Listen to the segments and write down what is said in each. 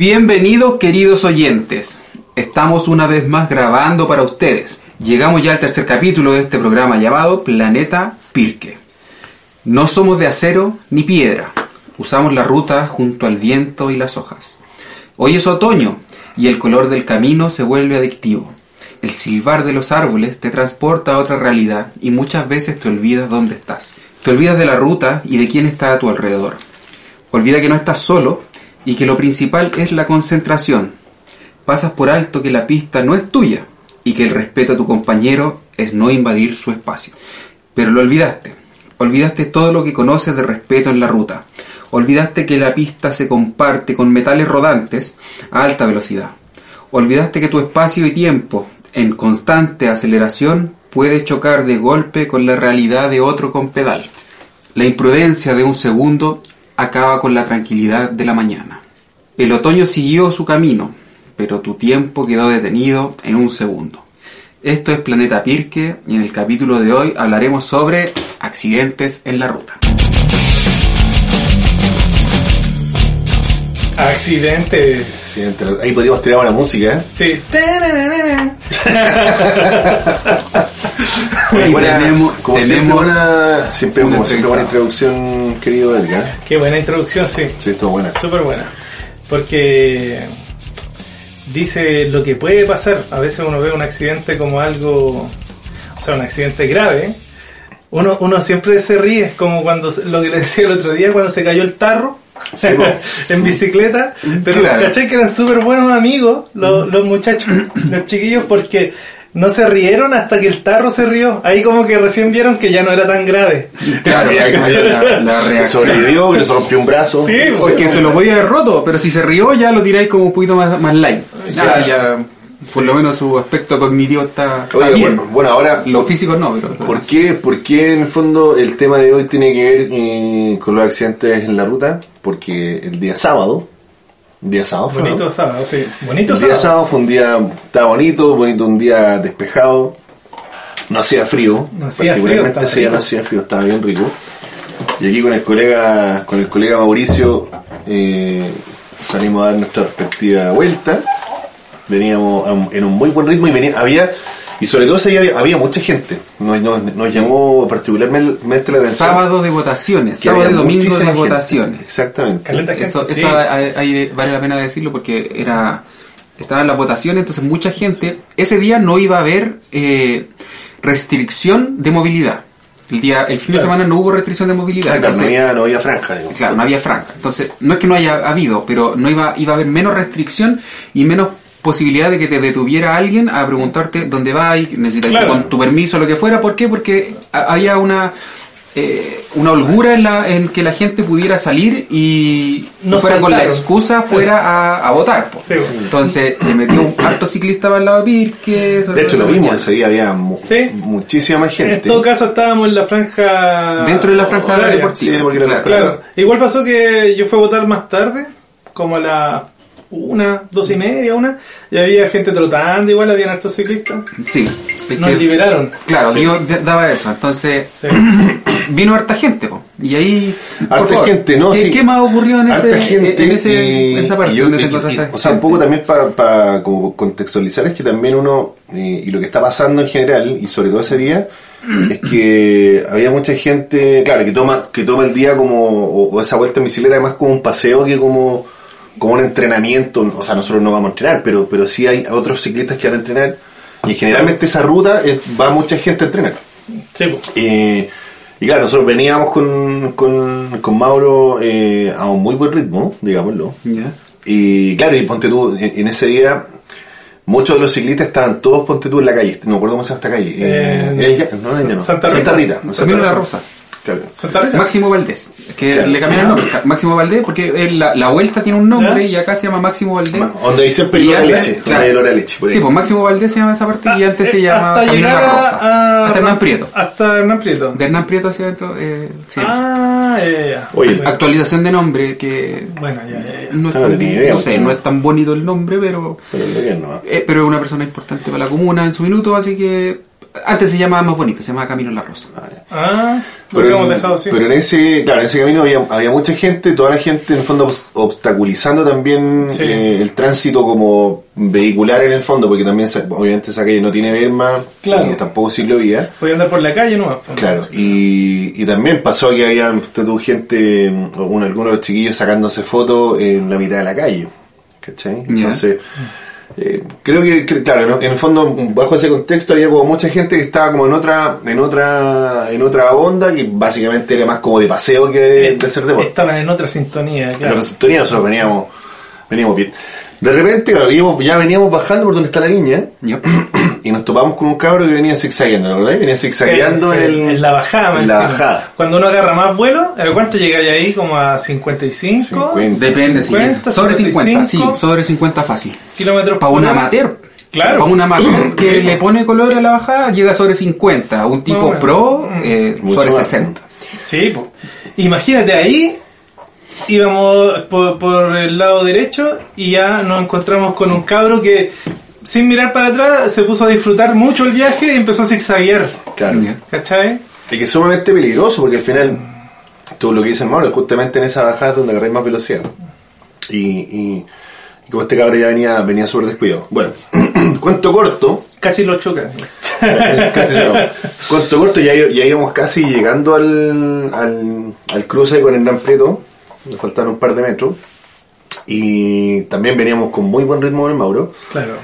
Bienvenidos queridos oyentes. Estamos una vez más grabando para ustedes. Llegamos ya al tercer capítulo de este programa llamado Planeta Pirque. No somos de acero ni piedra. Usamos la ruta junto al viento y las hojas. Hoy es otoño y el color del camino se vuelve adictivo. El silbar de los árboles te transporta a otra realidad y muchas veces te olvidas dónde estás. Te olvidas de la ruta y de quién está a tu alrededor. Olvida que no estás solo y que lo principal es la concentración. Pasas por alto que la pista no es tuya y que el respeto a tu compañero es no invadir su espacio. Pero lo olvidaste. Olvidaste todo lo que conoces de respeto en la ruta. Olvidaste que la pista se comparte con metales rodantes a alta velocidad. Olvidaste que tu espacio y tiempo en constante aceleración puede chocar de golpe con la realidad de otro con pedal. La imprudencia de un segundo acaba con la tranquilidad de la mañana. El otoño siguió su camino, pero tu tiempo quedó detenido en un segundo. Esto es Planeta Pirque y en el capítulo de hoy hablaremos sobre accidentes en la ruta. Accidentes. Sí, entre- ahí podríamos tirar una música, ¿eh? Sí. Buena- tenemos- como siempre, buena, siempre, un como siempre buena introducción, querido Edgar. Qué buena introducción, sí. Sí, estuvo buena. Súper buena. Porque dice lo que puede pasar. A veces uno ve un accidente como algo, o sea, un accidente grave. Uno, uno siempre se ríe, como cuando lo que le decía el otro día, cuando se cayó el tarro en bicicleta. Pero Claro. caché que eran súper buenos amigos los, los muchachos, los chiquillos, porque no se rieron hasta que el tarro se rió. Ahí como que recién vieron que ya no era tan grave. Claro, Ya, la, la- la Que reacción. sobrevivió, que le rompió un brazo. Sí, pues. Porque se lo podía haber roto, pero si se rió ya lo tiráis como un poquito más, más light. Sí. Ya, ya, por lo menos su aspecto cognitivo está, está Oye, bien. bueno, bueno, ahora, Los físicos no, pero... ¿por qué, ¿por qué en el fondo el tema de hoy tiene que ver eh, con los accidentes en la ruta? Porque el día sábado, día sábado fue, ¿no? Bonito sábado, sí. Bonito El día sábado. sábado fue un día, estaba bonito, bonito, un día despejado. No hacía frío, No hacía frío, particularmente estaba ese no hacía frío, estaba bien rico. Y aquí con el colega, con el colega Mauricio, eh, salimos a dar nuestra respectiva vuelta. Veníamos en un muy buen ritmo y venía, había, y sobre todo ese día había, había mucha gente. Nos, nos- nos llamó particularmente la atención. Sábado de votaciones, sábado y domingo de gente. votaciones. Exactamente. Caleta gente, Eso, sí. eso hay- hay- vale la pena decirlo porque era estaban las votaciones, entonces mucha gente, ese día no iba a haber eh, restricción de movilidad. El día, el fin de semana no hubo restricción de movilidad. Claro, no entonces- había, no había franja, digamos. Claro, no había franja. Entonces, no es que no haya habido, pero no iba, iba a haber menos restricción y menos posibilidad de que te detuviera alguien a preguntarte dónde vas y necesitas Claro. con tu permiso, lo que fuera. ¿Por qué? Porque ha- había una eh, una holgura en, la, en que la gente pudiera salir y No fuera con la excusa fuera a, a votar. Sí, bueno. Entonces se metió un harto ciclista para el lado de Pirque. De hecho, lo vimos ese día, había mu- Sí. muchísima En gente. todo caso estábamos en la franja... Dentro de la franja horaria. deportiva. Sí. Claro. Igual pasó que yo fui a votar más tarde, como a las una, dos y media, una, y había gente trotando, igual habían hartos ciclistas. Sí. Nos que- liberaron. Claro, Sí. yo daba eso. Entonces Sí. vino harta gente, po. y ahí. por Harta favor, gente, ¿no? ¿Qué, Sí. qué más ocurrió en, Harta ese, gente en, ese- y- en esa parte yo- donde te y- O sea, un poco también para contextualizar es que también uno, eh, y lo que está pasando en general, y sobre todo ese día, es que había mucha gente, claro, que toma que toma el día como, o, o esa vuelta en bicicleta más como un paseo que como, como un entrenamiento. O sea, nosotros no vamos a entrenar, pero, pero sí hay otros ciclistas que van a entrenar. Y generalmente esa ruta eh, va mucha gente a entrenar. Sí. Eh, y claro, nosotros veníamos con, con, con Mauro eh, a un muy buen ritmo, digámoslo. Ya. Y claro, y ponte tú, en, en ese día, muchos de los ciclistas estaban todos, ponte tú, en la calle. No me acuerdo cómo se llama esta calle. Eh, Eh, el no, el no. Santa Santa Rita. Rita. Camino de la Rosa. Claro. Máximo Valdés. Que Claro. le cambiaron el nombre. Ca- Máximo Valdés, porque la, la vuelta tiene un nombre ¿Ya? y acá se llama Máximo Valdés. Donde hay siempre Y olor a antes- leche. Claro. a leche. por ahí. Sí, pues Máximo Valdés se llama esa parte y Ah, antes se eh, llama hasta Camino llegar La a, Rosa. a- Hasta Hernán Prieto. Hasta Hernán Prieto. De Hernán Prieto hacia adentro. Eh, sí, Ah, ya. Oye, Actualización de nombre que Bueno, ya, ya, ya. no, es Ah, tan- tenía idea, no sé, no es tan bonito el nombre, pero Pero ¿ah? eh, pero es una persona importante para la comuna en su minuto, así que antes se llamaba más bonito, se llamaba Camino La Rosa. Ah. Ah, lo Pero, hemos dejado así. pero en ese, claro, en ese camino había, había mucha gente, toda la gente en el fondo obs- obstaculizando también Sí. eh, el tránsito como vehicular en el fondo, porque también obviamente esa calle no tiene verma, Claro. ni tampoco ciclovía. Voy a andar por la calle, ¿no? Claro, y, y también pasó que había gente, algunos de los chiquillos sacándose fotos en la mitad de la calle. ¿Cachai? Ya. Entonces, eh, creo que, claro, ¿no? en el fondo, bajo ese contexto había como mucha gente que estaba como en otra, en otra, en otra onda y básicamente era más como de paseo que de hacer deporte. Estaban en otra sintonía, En claro. otra sintonía nosotros veníamos, veníamos bien. De repente, claro, íbamos- ya veníamos bajando por donde está la viña y nos topamos con un cabro que venía zigzagueando, ¿verdad? Venía zigzagueando Sí, en, sí, el, en la bajada. en la bajada. Cuando uno agarra más vuelo, ¿a ¿cuánto llegáis ahí? Como a 55. 50. Depende, sí. 50, Sobre 50, sí, 55 sobre 50 fácil. kilómetros Para un amateur. Claro. Para un amateur que Sí. le pone color a la bajada, llega sobre 50. Un tipo bueno. pro, Mm. eh, sobre más. 60. Sí, po. imagínate ahí. Íbamos por, por el lado derecho y ya nos encontramos con un cabro que, sin mirar para atrás, se puso a disfrutar mucho el viaje y empezó a zigzaguear. Claro. ¿Cachai? Y que es sumamente peligroso porque al final, todo lo que dice el Mauro, es justamente en esa bajada donde agarráis más velocidad. Y, y, y como este cabro ya venía, venía súper descuidado. Bueno, cuento corto, Casi lo choca. casi acabó. cuento corto, ya, ya íbamos casi llegando al, al, al cruce con Hernán Prieto, nos faltaron un par de metros. Y también veníamos con muy buen ritmo del Mauro. Claro.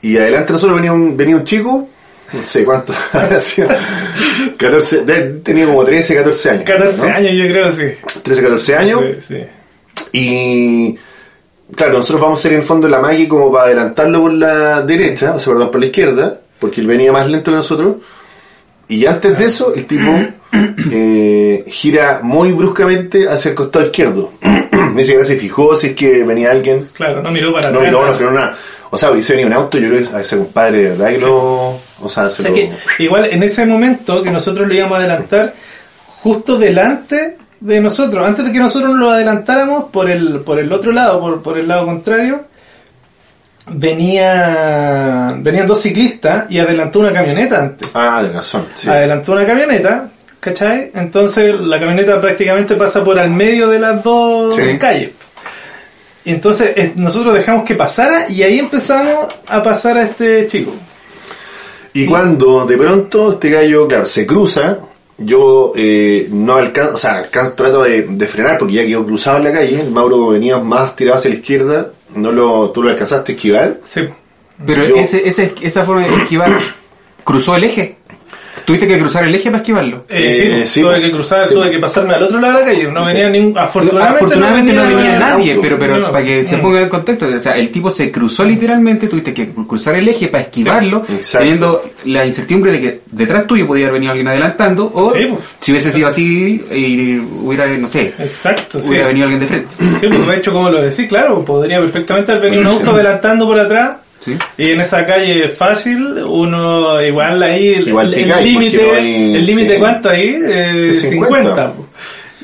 Y adelante de nosotros venía un, venía un chico, no sé cuánto, habrá sido, 14, de- tenía como 13, 14 años. 14 ¿no? años yo creo, sí. 13, 14 años. Sí, sí. Y claro, nosotros vamos a hacer en el fondo la Maggie como para adelantarlo por la derecha, o sea, perdón, por la izquierda, porque él venía más lento que nosotros. Y antes de eso, el tipo eh, gira muy bruscamente hacia el costado izquierdo. Ni siquiera se fijó si es que venía alguien. Claro, no miró para No atrás. miró, no frenó nada. O sea, hubiese venido un auto, yo creo que a ese compadre de verdad que lo. O sea, O se sea lo. que igual en ese momento que nosotros lo íbamos a adelantar, justo delante de nosotros, antes de que nosotros lo adelantáramos por el, por el otro lado, por, por el lado contrario, venía venían dos ciclistas y adelantó una camioneta antes. Ah, de razón. Sí. Adelantó una camioneta, ¿cachai? Entonces la camioneta prácticamente pasa por al medio de las dos Sí. calles. Y entonces nosotros dejamos que pasara y ahí empezamos a pasar a este chico. Y cuando de pronto este gallo, claro, se cruza, yo eh, no alcanzo, o sea, alcanzo, trato de, de frenar porque ya quedó cruzado en la calle, el Mauro venía más tirado hacia la izquierda, no lo, tú lo alcanzaste a esquivar. Sí. Pero Yo- ese, ese, esa forma de esquivar, ¿cruzó el eje? ¿Tuviste que cruzar el eje para esquivarlo? Eh, Eh, sí, pues, sí, tuve pues. que cruzar, Sí, tuve pues. que pasarme al otro lado de la calle. No Sí. venía ningún. Afortunadamente, Afortunadamente no venía, nadie, auto. pero, pero No. para que se Mm. ponga en contexto, o sea, el tipo se cruzó literalmente, tuviste que cruzar el eje para esquivarlo, teniendo la incertidumbre de que detrás tuyo podía haber venido alguien adelantando, o Sí, pues. si hubiese sido así, y hubiera, no sé, Exacto, sí. hubiera venido alguien de frente. Sí, pues de hecho, como lo decís, claro, podría perfectamente haber venido un auto adelantando por atrás. ¿Sí? Y en esa calle fácil, uno igual ahí, el- Igual el límite, no el límite sí. cuánto ahí, eh, Es 50. 50. po.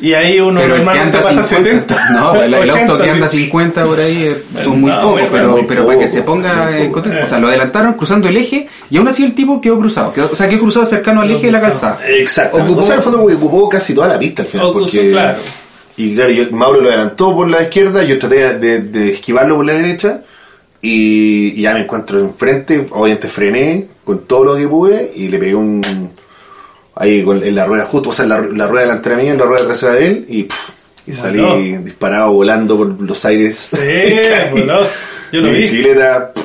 Y ahí uno Pero normalmente anda pasa 50, 70. no, el, el auto 80, que anda sí. 50 por ahí eh, son muy muy- pero, muy pero para que poco, se ponga en poco. contexto, o sea, lo adelantaron cruzando el eje y aún así el tipo quedó cruzado, quedó- o sea, quedó cruzado cercano al eje de la calzada. Exacto. Ocupó- O sea, en el fondo ocupó casi toda la pista al final. Porque, claro. Y claro, yo- Mauro lo adelantó por la izquierda, yo traté de, de esquivarlo por la derecha. Y, y ya me encuentro enfrente, obviamente frené con todo lo que pude y le pegué un. Ahí con, en la rueda justo, o sea, en la, la rueda delantera mía, en la rueda trasera de él, y, pff, y salí Voló. disparado volando por los aires. Sí, voló. Yo lo Mi vi. bicicleta, pff,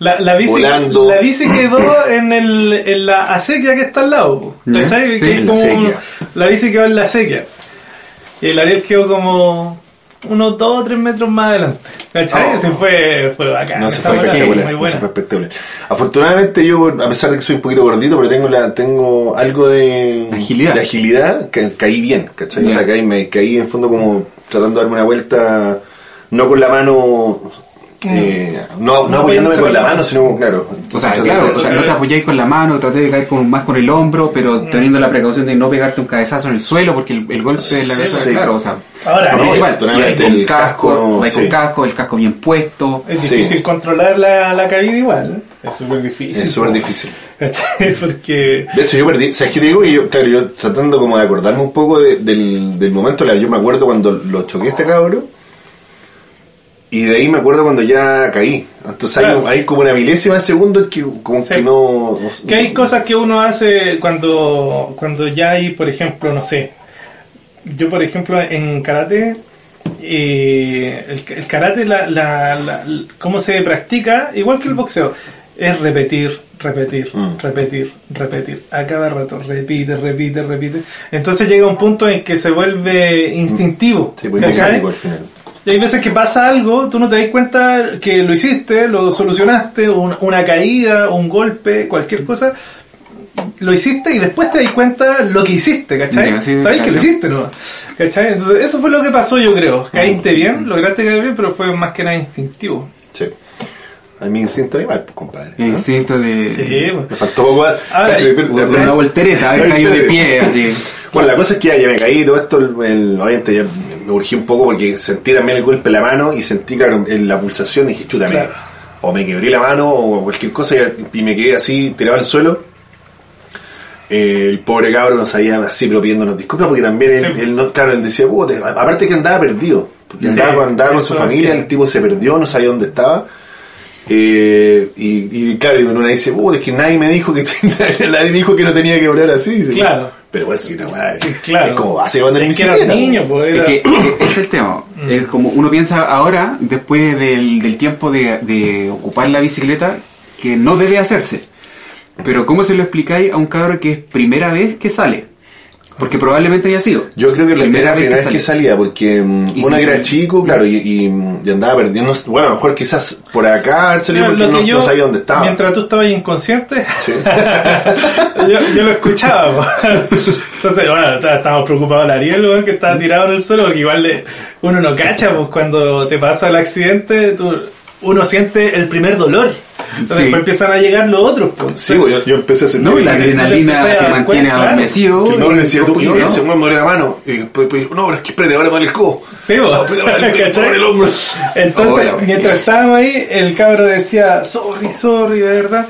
La, la, bici, Volando. la bici quedó en, el, en la acequia que está al lado. ¿Cachai? sí, Que es en la la bici quedó en la acequia. Y el Ariel quedó como unos 2 o 3 metros más adelante. ¿Cachai? Oh. Ese fue, fue bacán. No, se fue espectacular. muy no, se fue espectacular. Afortunadamente yo, a pesar de que soy un poquito gordito, pero tengo la, tengo algo de Agilidad. de agilidad, que caí bien, ¿cachai? O sea, caí, me caí en fondo como tratando de darme una vuelta, no con la mano, eh, no, no apoyándome con la mano, sino claro. O sea, claro, de- o sea, no te apoyáis con la mano, traté de caer con, más con el hombro, pero Mm. teniendo la precaución de no pegarte un cabezazo en el suelo, porque el, el golpe de la cabeza, Sí. claro, o sea, Ahora, lo no, principal, vais con el casco, con sí. casco, el casco bien puesto. Es Sí. difícil controlar la, la caída igual. ¿eh? Es súper difícil. es súper difícil. Porque. De hecho, yo perdí, ¿sabes qué te digo? Y yo, claro, yo tratando como de acordarme un poco de- del, del momento, yo me acuerdo cuando lo choqué a este cabro, y de ahí me acuerdo cuando ya caí. Entonces hay, Claro. hay como una milésima de segundo que como Sí. que no... Que hay cosas que uno hace cuando, cuando ya hay, por ejemplo, no sé. Yo, por ejemplo, en karate, eh, el, el karate, la, la, la- cómo se practica, igual que el boxeo, es repetir, repetir, Mm. repetir, repetir. A cada rato, repite, repite, repite. Entonces llega un punto en que se vuelve instintivo. Sí, pues ¿cachai? mecánico al final. Y hay veces que pasa algo, tú no te das cuenta que lo hiciste, lo solucionaste, un- una caída, un golpe, cualquier cosa, lo hiciste y después te das cuenta lo que hiciste, ¿cachai? Sí, Sabes que lo hiciste, ¿no? ¿Cachai? Entonces, eso fue lo que pasó, yo creo. Caíste bien, lograste caer bien, pero fue más que nada instintivo. Sí. A mi instinto animal, pues, compadre. El ¿no? instinto de, Sí, pues. Me faltó poco... Una voltereta, haber caído de pie, así. Bueno, la cosa es que ya, ya me caí y todo esto, el, el- obviamente ya me urgí un poco porque sentí también el golpe en la mano y sentí claro, en la pulsación dije, chuta, Claro. o me quebré la mano o cualquier cosa y, me quedé así tirado al suelo. Eh, el pobre cabro nos sabía así, pero pidiéndonos disculpas porque también él, Sí. él no, claro, él decía, aparte que andaba perdido, porque Sí, andaba, andaba con su familia, sí. el tipo se perdió, no sabía dónde estaba. Eh, y, y claro, y una dice, "Puta, es que nadie me dijo que nadie me dijo que no tenía que hablar así. Dice, Claro. Pero pues sí, no, madre. Claro. Es como hace cuando en Es que pues. Es el tema. Mm. Es como uno piensa ahora, después del, del tiempo de, de ocupar la bicicleta, que no debe hacerse. Pero ¿cómo se lo explicáis a un cabro que es primera vez que sale? Porque probablemente haya sido. Yo creo que la primera, vez primera vez que salía, porque uno si era sale. chico, claro, y, y, y andaba perdiendo. Bueno, a lo mejor quizás por acá Mira, porque no, que yo, no sabía dónde estaba. Mientras tú estabas inconsciente, yo, yo lo escuchaba. Entonces, bueno, está- estábamos preocupados Ariel, weón, que estaba tirado en el suelo, porque igual le- uno no cacha, pues cuando te pasa el accidente, tú- uno siente el primer dolor. Entonces Sí. después empiezan a llegar los otros. pues. Sí, pues, yo, yo empecé a sentir. No, la adrenalina te mantiene adormecido. que no me decía tú, y poquito, ese weón me duele la mano. Y después, pues, no, pero es que espérate, ahora para el codo. Sí, vos. El- ¿Cachai? por el hombro. Entonces, mientras estábamos ahí, el cabro decía, sorry, sorry, de verdad,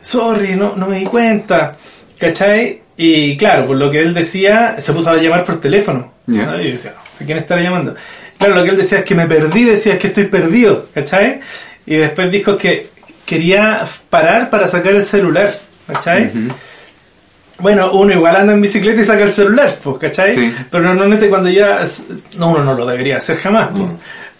sorry, no, no me di cuenta, ¿cachai? Y claro, por lo que él decía, se puso a llamar por teléfono. Ya. ¿no? Y yo decía, ¿a quién estará llamando? Claro, lo que él decía es que me perdí, decía es que estoy perdido, ¿cachai? Y después dijo que quería parar para sacar el celular, ¿cachai? Bueno, uno igual anda en bicicleta y saca el celular, pues, ¿cachai? Sí. Pero normalmente cuando ya... No, uno no lo debería hacer jamás, pues,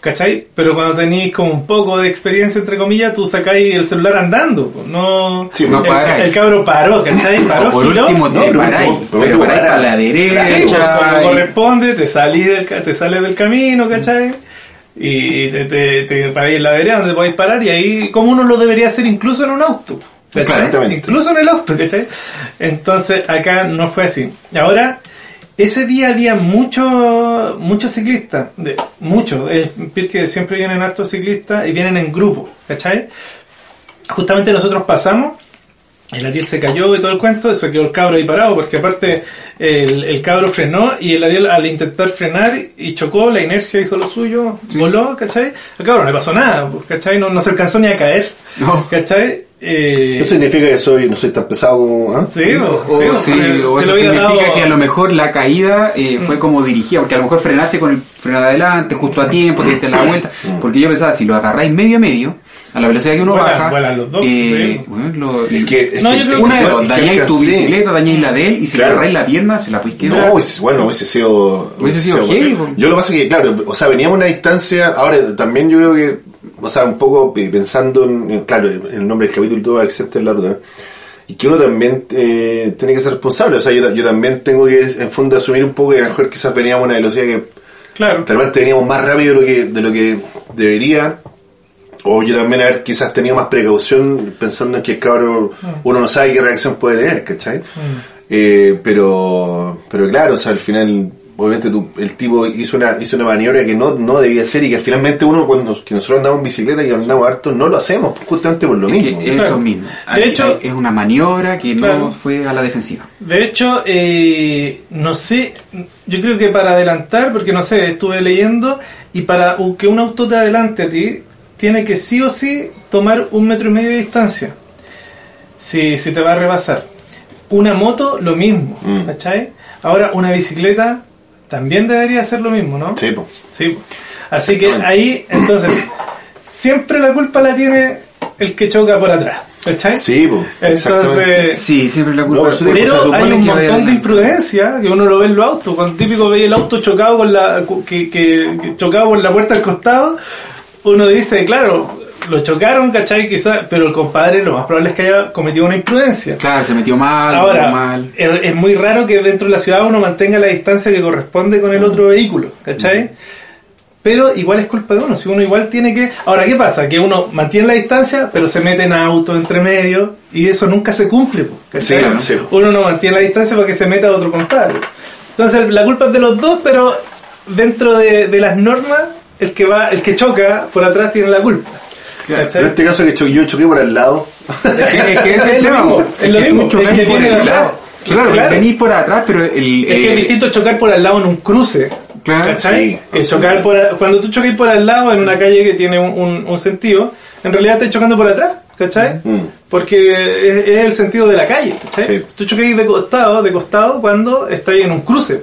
¿cachai? Pero cuando tenéis como un poco de experiencia, entre comillas, tú sacáis el celular andando, no... Sí, no el, el cabro paró, ¿cachai? Paró, por giró, último, no, pero- paráis. pero paráis para la derecha. como y- corresponde, te salís del, te sales del camino, ¿cachai? Y te, te, te paráis en la vereda donde podéis parar y ahí, como uno lo debería hacer incluso en un auto. ¿cachai? Incluso en el auto, ¿cachai? Entonces acá no fue así. Ahora, ese día había muchos muchos ciclistas, muchos, eh, porque siempre vienen hartos ciclistas y vienen en grupo, ¿cachai? Justamente nosotros pasamos el Ariel se cayó y todo el cuento, se quedó el cabro ahí parado, porque aparte el, el cabro frenó y el Ariel al intentar frenar y chocó, la inercia hizo lo suyo, voló, ¿cachai? Al cabro no le pasó nada, pues, ¿cachai? No, no se alcanzó ni a caer, No. ¿cachai? Eh, Eso significa que soy, no soy tan pesado como. ¿ah? sí, pues, O, sí, pues, sí, o eso significa dado- que a lo mejor la caída eh, fue como dirigida, porque a lo mejor frenaste con el freno de adelante, justo a tiempo, te diste la vuelta, porque yo pensaba, si lo agarráis medio a medio, a la velocidad que uno Vuelan- baja, vuelan los dos, eh, sí. bueno, lo- Es que, es No, que- yo creo una de dos, dañáis tu bicicleta, dañáis la de él, y si Claro. le agarráis la pierna, se la podéis quedar. No, hubiese- bueno, hubiese sido. Hubiese sido heavy, po. Yo lo que pasa es que, claro, o sea, veníamos a una distancia. Ahora, también yo creo que, o sea, un poco pensando en, en- claro, en el nombre del capítulo, todo excepto la ruta. Y que uno también eh, tiene que ser responsable. O sea, yo, yo también tengo que, en fondo, asumir un poco que a lo mejor quizás veníamos a una velocidad que Claro. De repente veníamos más rápido de lo que, de lo que debería. O yo también haber quizás tenido más precaución pensando en que el cabro, uno no sabe qué reacción puede tener, ¿cachai? Eh, pero, pero claro, o sea, al final, obviamente tú- el tipo hizo una, hizo una maniobra que no, no debía hacer y que finalmente uno cuando que nosotros andamos en bicicleta y andamos harto, no lo hacemos pues, justamente por lo Es mismo. que eso Claro. mismo. De hecho- hay- es una maniobra que Claro. no fue a la defensiva. De hecho, eh, no sé, yo creo que para adelantar, porque no sé, estuve leyendo, y para que un auto te adelante a ti, tiene que sí o sí tomar un metro y medio de distancia. Si, si te va a rebasar. Una moto, lo mismo, Mm. ¿cachai? Ahora, una bicicleta también debería hacer lo mismo, ¿no? Sí, pues. Sí. Así que ahí, entonces, siempre la culpa la tiene el que choca por atrás, ¿cachai? Sí, pues. Entonces, Sí, siempre la culpa No, pero hay un montón de imprudencia que uno lo ve en los autos. Cuando típico ve el auto chocado con la que, que, que chocado por la puerta al costado, uno dice, claro, lo chocaron, ¿cachai? Quizás, pero el compadre lo más probable es que haya cometido una imprudencia. Claro, se metió mal, Ahora, mal. Es, es muy raro que dentro de la ciudad uno mantenga la distancia que corresponde con el otro vehículo, ¿cachai? Pero igual es culpa de uno, si uno igual tiene que... Ahora, ¿qué pasa? Que uno mantiene la distancia, pero se mete en auto entre medio y eso nunca se cumple, ¿cachai? Sí, claro, sí. Uno no mantiene la distancia para que se meta otro compadre. Entonces, la culpa es de los dos, pero dentro de, de las normas, el que va, el que choca por atrás tiene la culpa. Pero en este caso que cho- yo choqué por al lado. Es que, es que es Es el lo mismo, es lo que mismo, que por el lado. Claro, Claro. venís por atrás, pero el... Es que es distinto chocar por al lado en un cruce. Claro, ¿cachai? sí, que chocar por, cuando tú chocas por al lado en una calle que tiene un, un- un sentido, en realidad estás chocando por atrás, ¿cachai? Mm. Porque es, es el sentido de la calle, ¿cachai? Sí. Tú chocas de costado, de costado cuando estás en un cruce.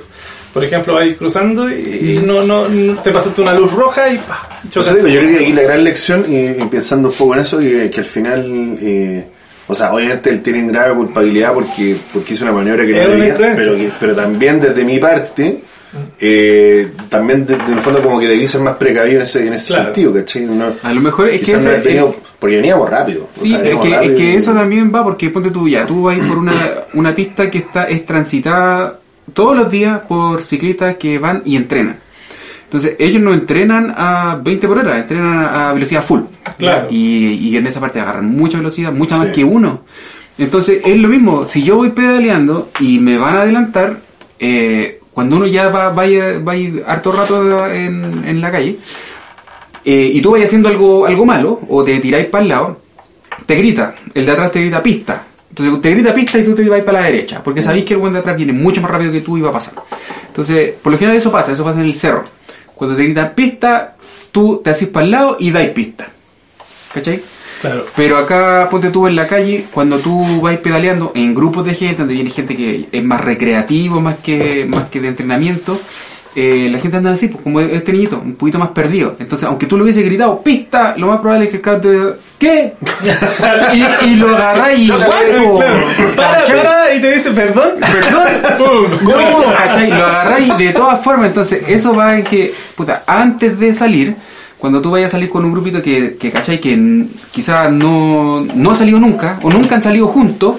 Por ejemplo, vas cruzando y, y no, no, no- te pasaste una luz roja y pa, chocas. digo, yo creo que aquí la gran lección, y, y pensando un poco en eso, que, que al final, eh, o sea, obviamente él tiene grave culpabilidad porque, porque hizo una maniobra que Es no debía, pero, que- pero también desde mi parte, eh, también de, de en el fondo como que debí ser más precavido en ese, en ese Claro. sentido, ¿cachai? No, A lo mejor es que ese- porque veníamos rápido. o Sí, sea, es que, es que y- eso también va porque ponte tú ya, tú vas por una, una pista que está es transitada todos los días por ciclistas que van y entrenan. Entonces, ellos no entrenan a 20 por hora, entrenan a velocidad full. Claro. Y, y en esa parte agarran mucha velocidad, mucha más que uno. Entonces, es lo mismo, si yo voy pedaleando y me van a adelantar, eh, cuando uno ya va, vaya, va a ir harto rato en, en la calle, eh, y tú vayas haciendo algo, algo malo, o te tiráis para el lado, te grita, el de atrás te grita pista. Entonces te grita pista y tú te vas para la derecha, porque sabéis que el buen de atrás viene mucho más rápido que tú y va a pasar. Entonces, por lo general eso pasa, eso pasa en el cerro. Cuando te gritan pista, tú te haces para el lado y dais pista. ¿Cachai? Claro. Pero acá, ponte tú en la calle, cuando tú vas pedaleando en grupos de gente, donde viene gente que es más recreativo, más que, más que de entrenamiento, eh, la gente anda así, pues como este niñito, un poquito más perdido. Entonces, aunque tú le hubiese gritado, pista, lo más probable es que el cabrón te ¿qué? y, y lo agarráis igual, po. Claro. Para, y te dice perdón. Perdón. No, ¿cachai? Lo agarráis de todas formas. Entonces, eso va en que, puta, antes de salir, cuando tú vayas a salir con un grupito que, que ¿cachai? Que quizás no, no ha salido nunca, o nunca han salido juntos,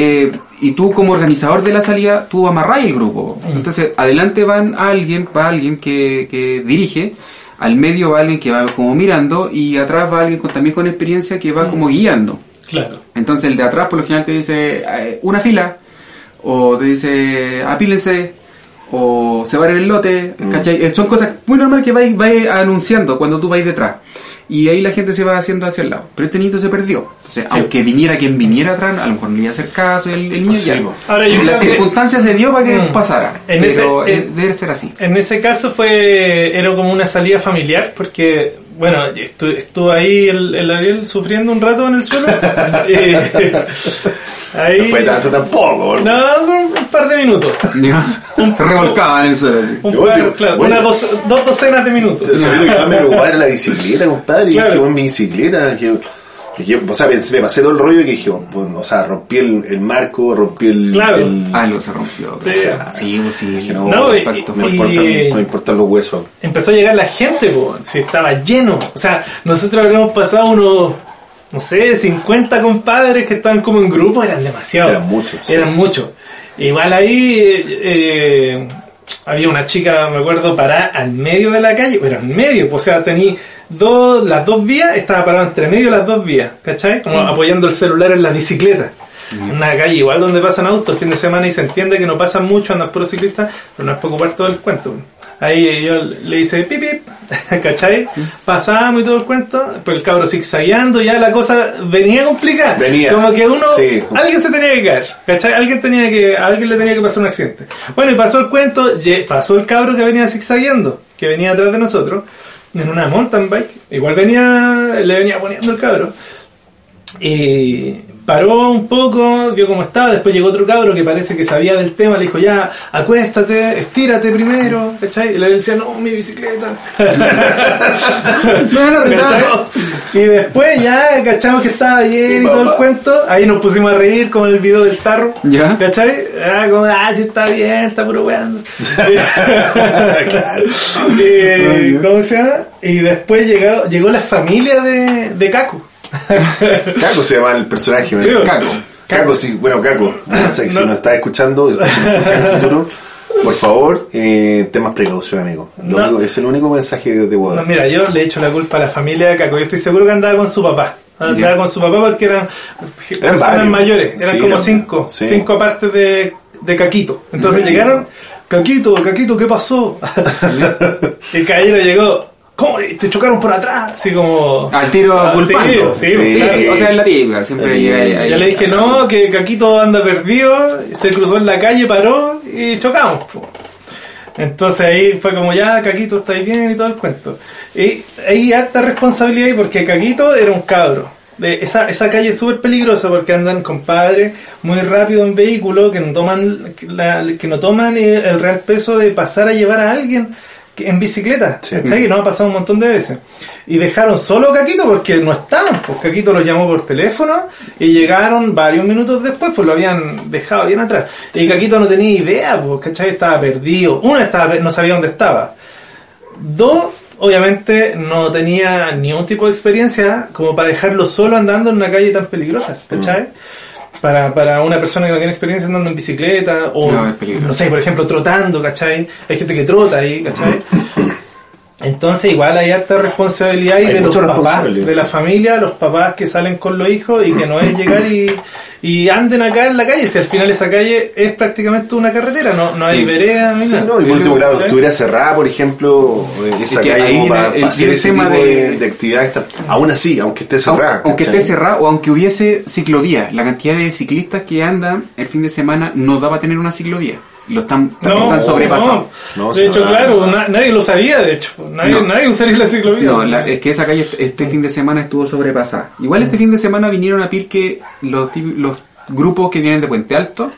eh, y tú como organizador de la salida, tú amarráis el grupo. Entonces, adelante van alguien, va alguien que, que dirige, al medio va alguien que va como mirando, y atrás va alguien con- también con experiencia que va como guiando. Claro. Entonces el de atrás por lo general te dice eh, una fila, o te dice apílense, o se va a ir el lote, ¿cachai? Eh, Son cosas muy normales que vais, vais anunciando cuando tú vais detrás. Y ahí la gente se va haciendo hacia el lado. Pero este niño se perdió. Entonces, aunque viniera quien viniera atrás, a lo mejor no le iba a hacer caso, el, el niño Sí, ya. Ahora, yo la creo que- circunstancia se dio para que Mm. pasara. En pero ese- eh, en- debe ser así. En ese caso fue era como una salida familiar porque bueno estu- estuvo ahí el, el Ariel sufriendo un rato en el suelo Eh, ahí No fue tanto tampoco. no un, par de minutos se revolcaba en el suelo. así. un Yo, par- claro, bueno. una dos, dos docenas de minutos Entonces, lo que más me preocupaba era la bicicleta, compadre. Y Claro. dije, bueno, mi bicicleta. O sea, pensé- me pasé todo el rollo y que dije, bueno, o sea, rompí el, el marco, rompí el. Claro. el- Algo se rompió. Sí. Sí, pues sí. dije, no, No, y- impacto me y- importan, me importan los huesos. empezó a llegar la gente, po, si estaba lleno. O sea, nosotros habíamos pasado unos, no sé, 50 compadres que estaban como en grupo, eran demasiados. Eran muchos, sí. Eran muchos. Igual ahí, eh, había una chica, me acuerdo, parada al medio de la calle, pero en medio, pues, o sea, tenía dos, las dos vías, estaba parado entre medio de las dos vías, ¿cachai? Como apoyando el celular en la bicicleta. Una calle igual donde pasan autos el fin de semana y se entiende que no pasan mucho, andan puros ciclistas, pero no es para ocupar todo el cuento. Ahí yo le hice pip pip, ¿cachai? Pasamos y todo el cuento, pues el cabro zigzagueando, ya la cosa venía complicada. Venía. Como que uno, Sí. alguien se tenía que caer, ¿cachai? Alguien tenía que, a alguien le tenía que pasar un accidente. Bueno, y pasó el cuento, pasó el cabro que venía zigzagueando, que venía atrás de nosotros, en una mountain bike, igual venía, le venía poniendo el cabro. Y paró un poco, vio cómo estaba, después llegó otro cabro que parece que sabía del tema, le dijo, ya, acuéstate, estírate primero, ¿cachai? Y le decía, no, mi bicicleta. ¿Cachai? Y después ya cachamos que estaba bien y todo el cuento, ahí nos pusimos a reír con el video del tarro, Ya. ¿cachai? Ah, como, ah, sí está bien, está puro weando. Y, ¿Cómo se llama? Y después llegó, llegó la familia de, de Kaku. Caco se llama el personaje. Caco. Caco, sí, bueno, Caco. No sé, si No. nos estás escuchando, si nos escuchas en el futuro, por favor, eh, ten más precaución, amigo. Lo No. único- es el único mensaje que te puedo No, dar. mira, yo le he hecho la culpa a la familia de Caco. Yo estoy seguro que andaba con su papá. Andaba con su papá porque eran personas varios. mayores. Eran Sí, como eran- cinco. sí. Cinco aparte de, de Caquito. Entonces llegaron, Caquito, Caquito, ¿qué pasó? y Caballero llegó, ¿cómo? ¿Te chocaron por atrás? Así como... Al tiro Ah, culpando. Sí, Sí, sí, claro. O sea, es la típica, siempre ahí. ahí. Ya le dije, no, que Caquito anda perdido, se cruzó en la calle, paró y chocamos. po. Entonces ahí fue como, ya, Caquito está ahí bien y todo el cuento. Y hay harta responsabilidad ahí porque Caquito era un cabro. De esa, esa calle es súper peligrosa porque andan compadres muy rápido en vehículo que no toman la- que no toman el, real peso de pasar a llevar a alguien en bicicleta, Sí. ¿cachai? Que nos ha pasado un montón de veces. Y dejaron solo a Caquito porque no estaban, pues Caquito los llamó por teléfono y llegaron varios minutos después, pues lo habían dejado bien atrás. Y Caquito no tenía idea, pues, ¿cachai? Estaba perdido. Una estaba, no sabía dónde estaba. Dos, obviamente no tenía ningún tipo de experiencia como para dejarlo solo andando en una calle tan peligrosa, ¿cachai? Para, para una persona que no tiene experiencia andando en bicicleta o, No, sé, por ejemplo, trotando, ¿cachai? Hay gente que trota ahí, ¿cachai? Entonces igual hay harta responsabilidad y Hay de los papás, de la familia, los papás que salen con los hijos y que no es llegar y, y anden acá en la calle, si al final esa calle es prácticamente una carretera, no, no hay vereda Sí, nada. no, y por último, claro, ¿Sí? estuviera cerrada, por ejemplo, eh, esa Es que calle como para, el- para hacer ese tema tipo de, de- de actividad. está- aún así, aunque esté cerrada. Aunque ¿cachai? esté cerrado o aunque hubiese ciclovía, la cantidad de ciclistas que andan el fin de semana no da para tener una ciclovía. Lo están, No, están. No, de hecho, claro, na- nadie lo sabía, de hecho. Nadie, No. nadie usaría la ciclovía. No, la- es que esa calle este fin de semana estuvo sobrepasada. Igual este fin de semana vinieron a Pirque los, los grupos que vienen de Puente Alto,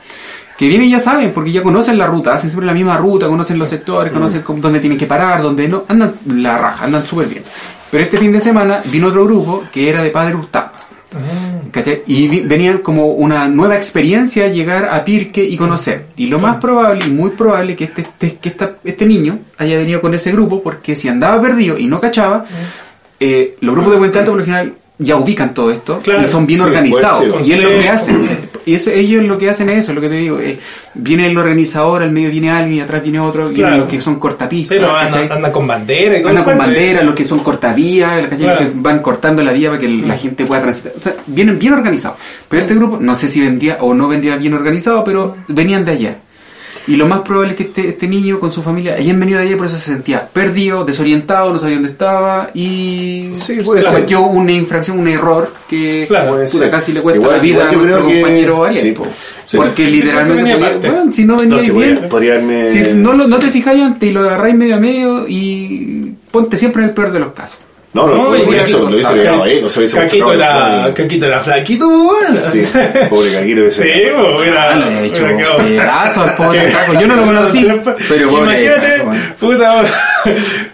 que vienen y ya saben, porque ya conocen la ruta, hacen siempre la misma ruta, conocen los sectores, conocen cómo- dónde tienen que parar, dónde no, andan la raja, andan súper bien. Pero este fin de semana vino otro grupo que era de Padre Hurtado. ¿Cachai? Y venían como una nueva experiencia llegar a Pirque y conocer. Y lo más probable, y muy probable, que este, este, que esta- este niño haya venido con ese grupo, porque si andaba perdido y no cachaba, eh, los grupos de Puente Alto por lo general ya ubican todo esto Claro, y son bien sí, organizados. Y es lo que hacen. Y eso, ellos lo que hacen es eso, lo que te digo. eh, viene el organizador, al medio viene alguien y atrás viene otro, vienen Claro. los que son cortapistas. Sí, no, andan, con bandera y todo. Andan con bandera, los que son cortavías, ¿cachai? Claro. los que van cortando la vía para que la gente pueda transitar. O sea, vienen bien organizados. Pero este grupo, no sé si vendría o no vendría bien organizado, pero venían de allá. Y lo más probable es que este, este niño con su familia hayan venido de allá por eso se sentía perdido, desorientado, no sabía dónde estaba y Sí, puede se cometió una infracción, un error que Claro. Puta, ser. casi le cuesta Igual- la vida a nuestro que- compañero Ariel. sí, po. Sí. Porque Sí, literalmente, venía podía- bueno, si no No, veníais sí, bien, si no, lo, no te fijáis antes y lo agarráis medio a medio y ponte siempre en el peor de los casos. No, no, No, y eso Caquito- lo hizo llegado ahí, no se hubiese Caquito chocado era, después. Caquito era flaquito, bueno. Sí, pobre Caquito ese. Sí, hubiera, Ah, le he hecho pedazo al pobre Caco. Yo no lo conocí, pero pobre Imagínate, puta,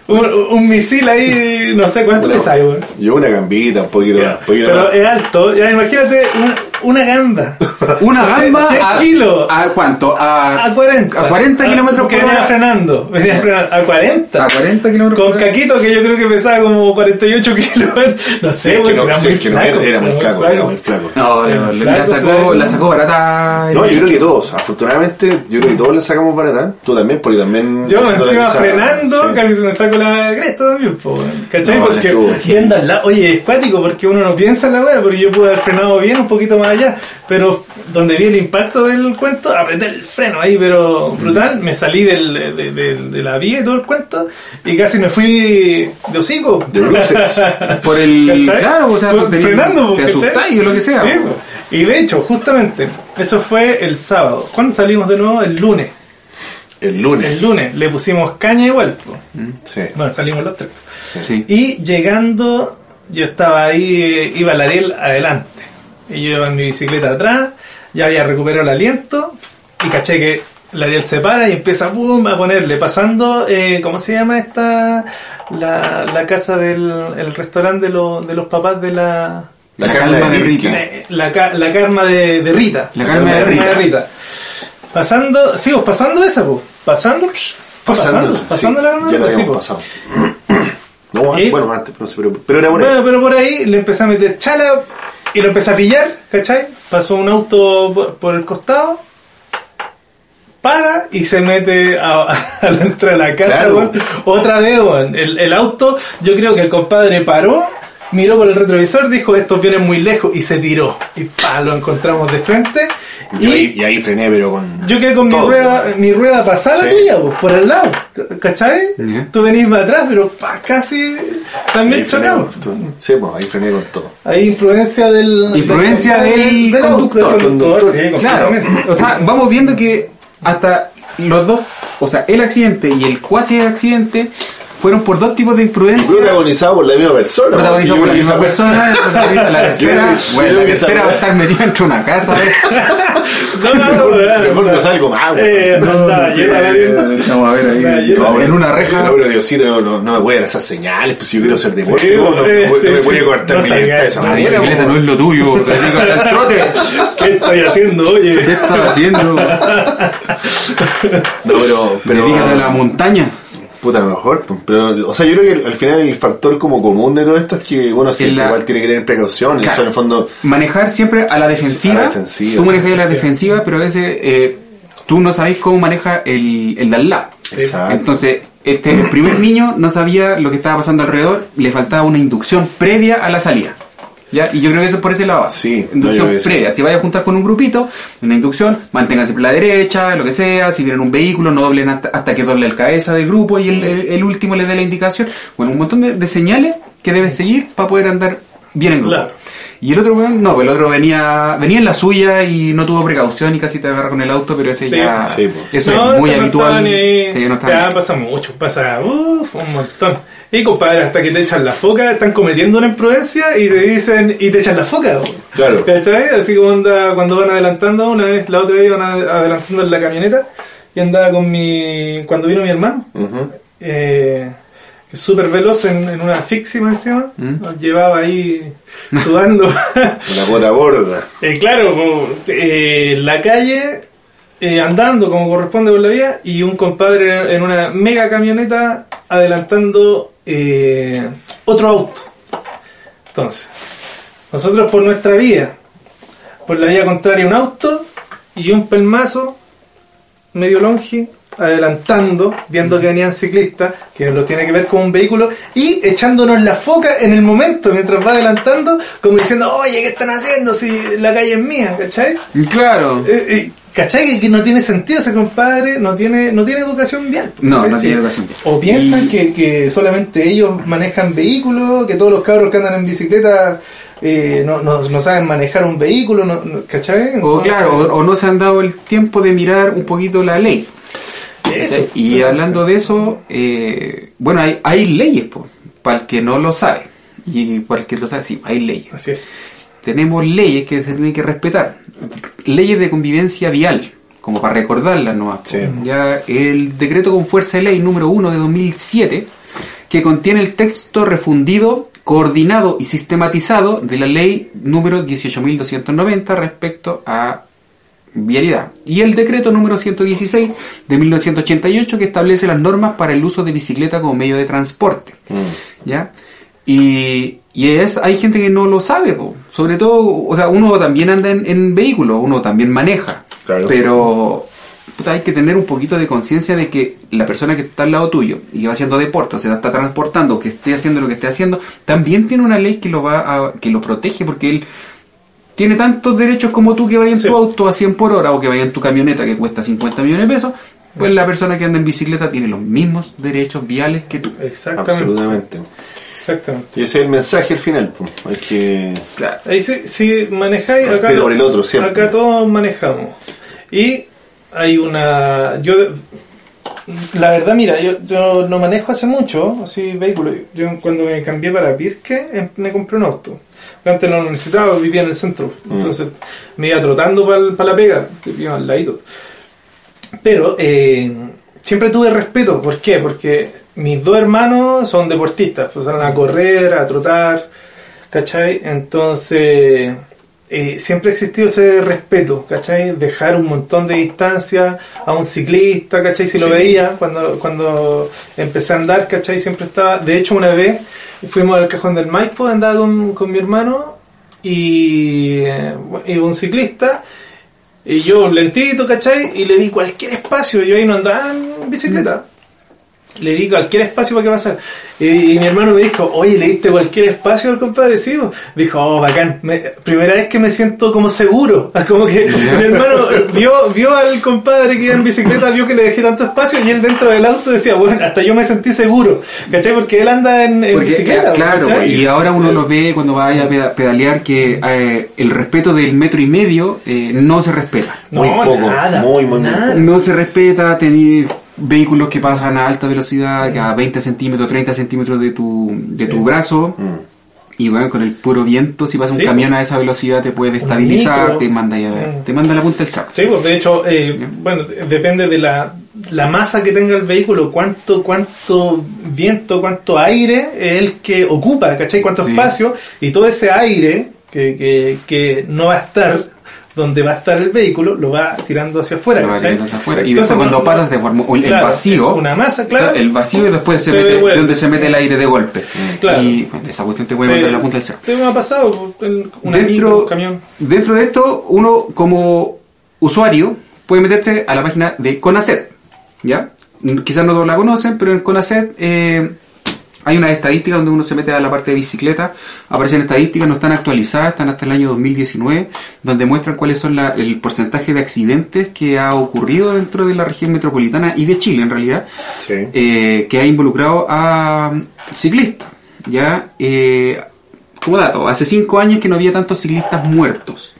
un, misil ahí, no sé cuánto No, pesa, weón. Yo una gambita, un poquito, un poquito Pero es alto, ya imagínate un, una gamba. Una gamba 100 a, kilos. ¿A cuánto? A, A 40. A 40 kilómetros que por venía hora. frenando. Venía frenando. A 40. A 40 kilómetros Con por hora. Caquito, que yo creo que pesaba como 48 kilos. No sé, pues, no, era sí, muy es que no, flaco. era, era muy flaco, era muy flaco. No, no, la, sacó, la sacó barata. No, yo creo que todos, afortunadamente, yo creo que todos le sacamos barata. Tú también, porque también. Yo no la encima frenando, sí. casi se me saco la cresta también, po, ¿cachai? No, porque oye, es cuático porque uno no piensa en la wea, porque yo pude haber frenado bien un poquito más allá, pero donde vi el impacto del cuento, apreté el freno ahí, pero brutal, me salí del, de, de- de la vía y todo el cuento, y casi me fui de hocico. De bruces. Por el. ¿Cachai? Claro, o sea, Por- te, frenando, te asustáis o lo que sea. Sí, po. y de hecho, justamente, eso fue el sábado. ¿Cuándo salimos de nuevo? El lunes. El lunes. El lunes le pusimos caña igual. po. Sí. Bueno, salimos los tres. Sí. Y llegando, yo estaba ahí, iba el Ariel adelante. Y yo en mi bicicleta atrás, ya había recuperado el aliento y caché que el Ariel se para y empieza pum, a ponerle, pasando, eh, ¿cómo se llama esta? La, la casa del el restaurante de, los de los papás de la... La, La calma calma de de Rita. La, la, la karma de, de Rita. La karma de Rita. Pasando, sí, pues pasando esa, pues. Pasando, psh, fue pasando, sí, pasando la Ya de lo Rita, sí, pues. pasado. No, bueno, antes, pero, pero era por ahí. Bueno, pero por ahí le empecé a meter chala y lo empecé a pillar, ¿cachai? Pasó un auto por, por el costado, para y se mete a, a la entrada de la casa, Claro. Otra vez. El, el auto, yo creo que el compadre paró, miró por el retrovisor, dijo, estos vienen muy lejos y se tiró. Y pa, lo encontramos de frente. Y, Y ahí, y ahí frené, pero con. yo quedé con mi rueda, mi rueda pasada Sí. tuya, pues, por el lado, ¿cachai? Tú venís más atrás, pero pa, casi también Ahí chocamos. Sí, pues ahí frené con todo. Hay influencia del... Influencia del conductor. del conductor, sí, Claro, o sea, vamos viendo que hasta los dos, o sea, el accidente y el cuasi accidente fueron por dos tipos de imprudencia. Protagonizado por la misma persona. Protagonizado por la misma persona, la tercera, bueno, la tercera va a estar metida entre una casa. ¿eh? No, no, no, Mejor no, no salgo más. Eh. Vamos a ver ahí, en una reja. No, pero Diosito no, no, no me voy a dar esas señales, pues si yo quiero ser deporte, Sí, no, no, eh, no me sí, voy a sí. cortar mi no La bicicleta no es lo tuyo. ¿Qué estoy haciendo, ¿Qué oye? estás haciendo? No, pero, pero Dedícate a la montaña. Puta, a lo mejor. Pero, o sea, yo creo que al final el factor como común de todo esto es que, bueno, siempre la- igual tiene que tener precaución. en el fondo, Manejar siempre a la defensiva. A la defensiva, tú manejas a la defensiva, pero a veces eh, tú no sabes cómo maneja el, el de al lado. Exacto. Entonces, este, el primer niño no sabía lo que estaba pasando alrededor, le faltaba una inducción previa a la salida. ¿Ya? Y yo creo que eso es por ese lado. Sí, no, inducción sí. previa. Si vayas a juntar con un grupito, una inducción, manténganse por la derecha, lo que sea. Si vienen un vehículo, no doblen hasta, hasta que doble el cabeza del grupo y el, el- el último le dé la indicación. Bueno, un montón de, de señales que debes seguir para poder andar bien en grupo. Claro. Y el otro, weón, no, pues el otro venía, venía en la suya y no tuvo precaución y casi te agarra con el auto, pero ese Sí, ya, sí, pues. eso No, es muy habitual. ni. Sí, no ya ni- pasa mucho, pasa uf, un montón. Y compadre, hasta que te echan la foca, están cometiendo una imprudencia y te dicen, y te echan la foca. Claro. ¿Cachai? Así como anda cuando van adelantando, una vez, la otra vez iban adelantando en la camioneta y andaba con mi, cuando vino mi hermano, eh, súper veloz en, en una fixima encima, ¿Mm? nos llevaba ahí sudando. Una bota gorda. Eh, claro, como, eh, la calle, eh, andando como corresponde por la vía, y un compadre en una mega camioneta adelantando eh, otro auto. Entonces, nosotros por nuestra vía, por la vía contraria un auto y un pelmazo medio longi adelantando, viendo que venían ciclistas, que lo tiene que ver con un vehículo, y echándonos la foca en el momento, mientras va adelantando, como diciendo, oye, ¿qué están haciendo si la calle es mía? ¿Cachai? Claro. Eh, eh, ¿Cachai? Que, que no tiene sentido ese compadre, no tiene, no tiene educación vial. No, no tiene educación vial. O piensan Y- que, que solamente ellos manejan vehículos, que todos los cabros que andan en bicicleta eh, no, no, no saben manejar un vehículo, no, no- ¿cachai? O Entonces, claro, o, o no se han dado el tiempo de mirar un poquito la ley. Eso. Y hablando de eso, eh, bueno, hay, hay leyes, para el que no lo sabe. Y para el que lo sabe, sí, hay leyes. Así es. Tenemos leyes que se tienen que respetar. Leyes de convivencia vial, como para recordarlas nomás. Sí. Ya el decreto con fuerza de ley número 1 de 2007, que contiene el texto refundido coordinado y sistematizado de la ley número 18.290 respecto a vialidad y el decreto número 116 de 1988 que establece las normas para el uso de bicicleta como medio de transporte. Mm. ¿Ya? Y, y es, hay gente que no lo sabe, po. sobre todo, o sea, uno también anda en, en vehículo, uno también maneja, Claro. pero puta, hay que tener un poquito de conciencia de que la persona que está al lado tuyo y que va haciendo deporte, o sea, está transportando, que esté haciendo lo que esté haciendo, también tiene una ley que lo va a, que lo protege porque él tiene tantos derechos como tú que vaya en Sí. tu auto a 100 por hora o que vaya en tu camioneta que cuesta 50 millones de pesos, pues la persona que anda en bicicleta tiene los mismos derechos viales que tú. Exactamente. Absolutamente. Exactamente. Y ese es el mensaje al final. pues. Hay que... Claro. Ahí si, si manejáis, acá, por el otro, siempre. acá todos manejamos. Y hay una. Yo, la verdad, mira, yo, yo no manejo hace mucho, así vehículo. Yo cuando me cambié para Pirque, em- me compré un auto. Antes no lo necesitaba, vivía en el centro. Entonces me iba trotando para la pega, vivía al ladito. Pero eh, siempre tuve respeto. ¿Por qué? Porque mis dos hermanos son deportistas, pues salen a correr, a trotar, ¿cachai? Entonces eh, siempre ha existido ese respeto, ¿cachai? Dejar un montón de distancia a un ciclista, ¿cachai? Si lo Sí. veía cuando, cuando empecé a andar, ¿cachai? Siempre estaba... De hecho, una vez fuimos al cajón del Maipo, andaba con, con mi hermano y eh, iba un ciclista y yo lentito, ¿cachai? Y le di cualquier espacio, yo ahí no andaba en bicicleta. Le di cualquier espacio para que pasara. Y, y mi hermano me dijo, oye, ¿le diste cualquier espacio al compadre? Sí, bo". dijo, oh, bacán. Me- primera vez que me siento como seguro. Como que mi hermano vio, vio al compadre que iba en bicicleta, vio que le dejé tanto espacio y él dentro del auto decía, bueno, hasta yo me sentí seguro. ¿Cachai? Porque él anda en, en Porque, bicicleta. claro, ¿cachai? y ahora uno lo ve cuando vaya a peda- pedalear que eh, el respeto del metro y medio eh, no se respeta. No, Muy poco, nada, muy, muy, muy nada. No se respeta tener vehículos que pasan a alta velocidad, a 20 centímetros, 30 centímetros de tu, de tu brazo. Mm. Y bueno, con el puro viento, si pasa un Sí, camión a esa velocidad, te puede destabilizar, te manda, ya- Mm. te manda la punta del saco. Sí, pues de hecho, eh, bueno, de- depende de la, la masa que tenga el vehículo, cuánto, cuánto viento, cuánto aire es el que ocupa, ¿cachai? Cuánto Sí. espacio, y todo ese aire que, que, que no va a estar donde va a estar el vehículo, lo va tirando hacia afuera, Lo va hacia afuera. Y Entonces, después cuando pasas te forma el claro, vacío. es una masa, claro. El vacío y después se Te mete, donde se mete el aire de golpe. Claro. Y bueno, esa cuestión te puede mandar la punta del saco. Sí, me ha pasado, en una dentro, un camión. dentro de esto, uno como usuario puede meterse a la página de Conacet. ¿Ya? Mm, Quizás no todos la conocen, pero en Conacet eh, hay unas estadísticas donde uno se mete a la parte de bicicleta. Aparecen estadísticas, no están actualizadas, están hasta el año 2019, donde muestran cuáles son la- el porcentaje de accidentes que ha ocurrido dentro de la región metropolitana y de Chile en realidad Sí. eh, que ha involucrado a mm, ciclistas. Ya, eh, como dato, hace cinco años que no había tantos ciclistas muertos.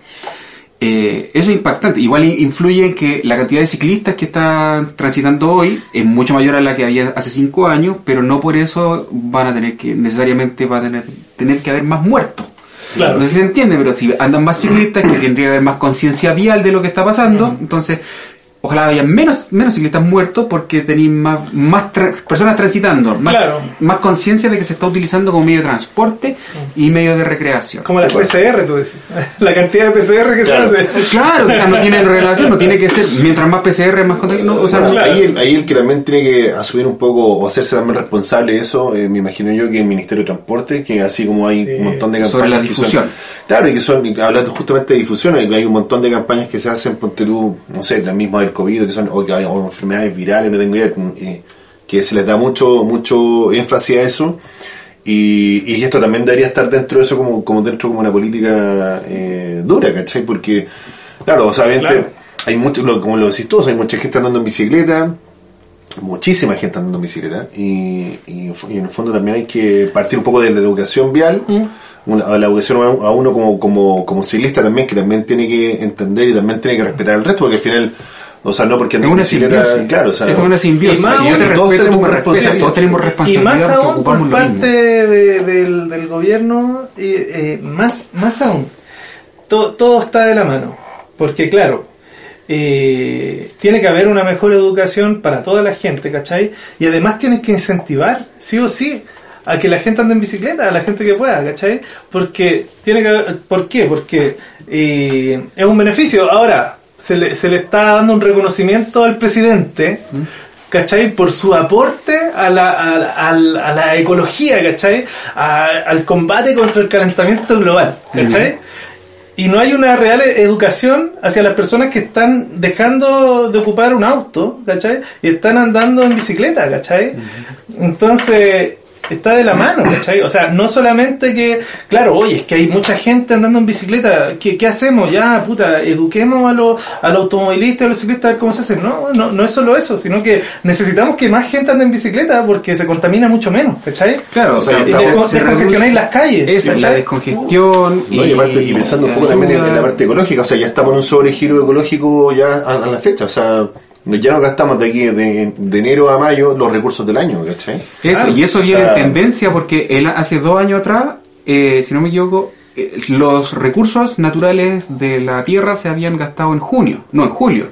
Eh, eso es impactante. Igual in- influye en que la cantidad de ciclistas que están transitando hoy es mucho mayor a la que había hace cinco años, pero no por eso van a tener que, necesariamente va a tener, tener que haber más muertos. Claro. No sé si se entiende, pero si andan más ciclistas, que tendría que haber más conciencia vial de lo que está pasando, entonces ojalá haya menos, menos ciclistas muertos porque tenéis más, más tra- personas transitando, más, Claro. más conciencia de que se está utilizando como medio de transporte y medio de recreación. Como la. PCR, tú decís. La cantidad de PCR que Claro. se hace. Claro, o sea, no tiene relación, no tiene que ser, mientras más PCR, más contagio, no, o sea, Bueno, no- claro. ahí, el, ahí el que también tiene que asumir un poco o hacerse también responsable de eso, eh, me imagino yo que el Ministerio de Transporte, que así como hay Sí. un montón de campañas Sobre la que son- difusión. claro, y que son, hablando justamente de difusión, hay, hay un montón de campañas que se hacen, ponte tú, no sé, la misma del COVID, que son, o que hay enfermedades virales, no tengo idea, eh, que se les da mucho, mucho énfasis a eso. Y, y esto también debería estar dentro de eso como, como dentro como una política eh, dura, ¿cachai? Porque, claro, o sea, Claro. hay mucho, lo- como lo decís tú, hay mucha gente andando en bicicleta, muchísima gente andando en bicicleta, y, y, y en el fondo también hay que partir un poco de la educación vial, una- a la educación a a uno como, como, como ciclista también, que también tiene que entender y también tiene que respetar al resto, porque al final, o sea, no porque es una bicicleta, simbiosis. claro, o sea, Sí, es una simbiosis. Y más Si yo te aún, todos tenemos responsabilidad. todos tenemos Y responsabilidad más porque aún por parte de- del, del gobierno, eh, eh, más, más aún, To- todo está de la mano. Porque claro, eh, tiene que haber una mejor educación para toda la gente, ¿cachai? Y además tienen que incentivar, sí o sí, a que la gente ande en bicicleta, a la gente que pueda, ¿cachai? Porque tiene que ¿por qué? Porque eh, es un beneficio. Ahora, se le, se le está dando un reconocimiento al presidente, ¿cachai? Por su aporte a la, a, la- a la ecología, ¿cachai? A- al combate contra el calentamiento global, ¿cachai? Y no hay una real educación hacia las personas que están dejando de ocupar un auto, ¿cachai? Y están andando en bicicleta, ¿cachai? Entonces, está de la mano, ¿cachai? O sea, no solamente que, claro, oye, es que hay mucha gente andando en bicicleta, ¿qué, qué hacemos? Ya, puta, eduquemos a los, a los automovilistas, a los ciclistas a ver cómo se hace. No, no, no es solo eso, sino que necesitamos que más gente ande en bicicleta porque se contamina mucho menos, ¿cachai? Claro, o sea, y estamos- descon- se descongestionáis las calles. Esa, la descongestión No, y, aparte, y pensando un poco también en, en la parte ecológica, o sea, ya estamos en un sobregiro ecológico ya a, a la fecha, o sea, ya no gastamos de aquí de, de enero a mayo los recursos del año, ¿cachai? Eso, Claro, y eso o viene sea- en tendencia porque él hace dos años atrás, eh, si no me equivoco, eh, los recursos naturales de la Tierra se habían gastado en junio, no en julio.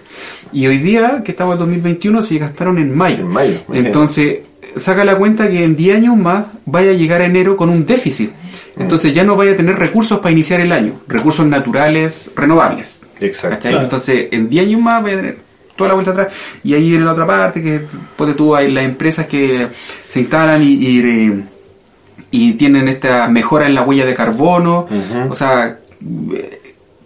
Y hoy día, que estamos en 2021, se gastaron en mayo. En mayo. Entonces, saca la cuenta que en 10 años más vaya a llegar a enero con un déficit. Entonces ya no vaya a tener recursos para iniciar el año, recursos naturales renovables. Exacto. ¿Cachai? Claro. Entonces, en 10 años más voy a tener toda la vuelta atrás. Y ahí en la otra parte, que ponte tú, hay las empresas que se instalan y, y, eh, y tienen esta mejora en la huella de carbono. O sea,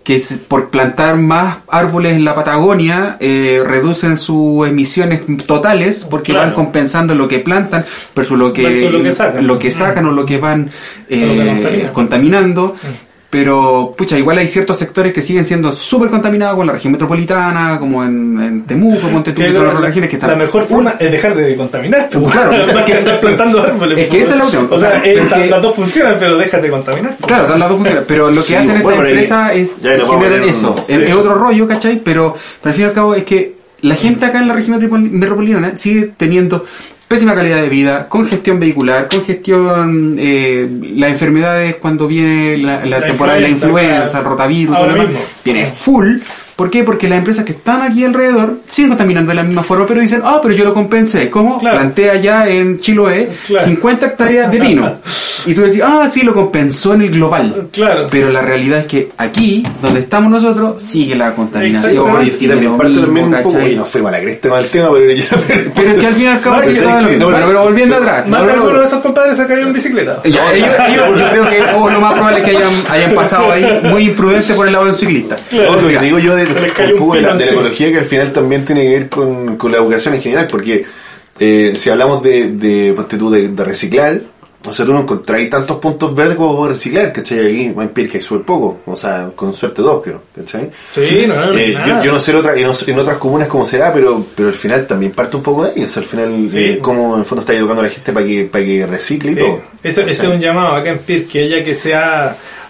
que se- por plantar más árboles en la Patagonia eh, reducen sus emisiones totales porque Claro. van compensando lo que plantan versus lo que, Versus lo que sacan. lo que sacan o lo que van eh, Lo que contaminan. contaminando. Pero, pucha, igual hay ciertos sectores que siguen siendo súper contaminados con la región metropolitana, como en, en Temuco, Monte Que son la, las regiones que están la mejor forma es dejar de contaminar. pues, Claro, más es que que- andar plantando árboles. es que pues, esa es la cuestión, O o sea, eh, las- dos funcionan, pero déjate de contaminar. pues. Claro, las dos funciones, pero lo que Sí, hacen estas bueno, empresas es generan eso. sí. Es, otro rollo, ¿cachai? Pero, pero al fin y al cabo es que la gente acá en la región metropol- metropolitana sigue teniendo pésima calidad de vida, congestión vehicular, congestión, eh, las enfermedades cuando viene la, la La temporada de la influenza, el rotavirus, todo mismo. viene full. ¿Por qué? Porque las empresas que están aquí alrededor siguen contaminando de la misma forma, pero dicen, ah, pero yo lo compensé. ¿Cómo? Claro. Plantea ya en Chiloé Claro. 50 hectáreas de vino. Y tú decís, ah, sí, lo compensó en el global. Claro. Pero la realidad es que aquí, donde estamos nosotros, sigue la contaminación. Exactamente. Y, también parte mismo, también un poco, y nos fuimos a la cresta con el tema, pero ya... Pero es que al fin y al cabo No, que mismo. no, pero, pero volviendo atrás. Más no, de no, no. alguno de esos compadres se ha caído en bicicleta. Ya, ellos, ellos- yo creo que oh, lo más probable es que hayan, hayan pasado ahí muy imprudentes por el lado de un ciclista. Claro. No, lo que digo yo de, Se les cayó un un poco de la, de la ecología que al final también tiene que ver con, con la educación en general, porque eh, si hablamos de, de, de, de reciclar, o sea, tú no encontráis tantos puntos verdes como poder reciclar, ¿cachai? Aquí en Pirque hay súper poco, o sea, con suerte dos, creo, ¿cachai? Sí, no, no, Eh, yo, yo no sé en, otra- en, otras comunas cómo será, pero pero al final también parte un poco de ahí. O sea, al final, Sí. eh, cómo en el fondo está educando a la gente para que, para que recicle y Sí. todo. Eso, ese es un llamado acá en PIR, que ella que se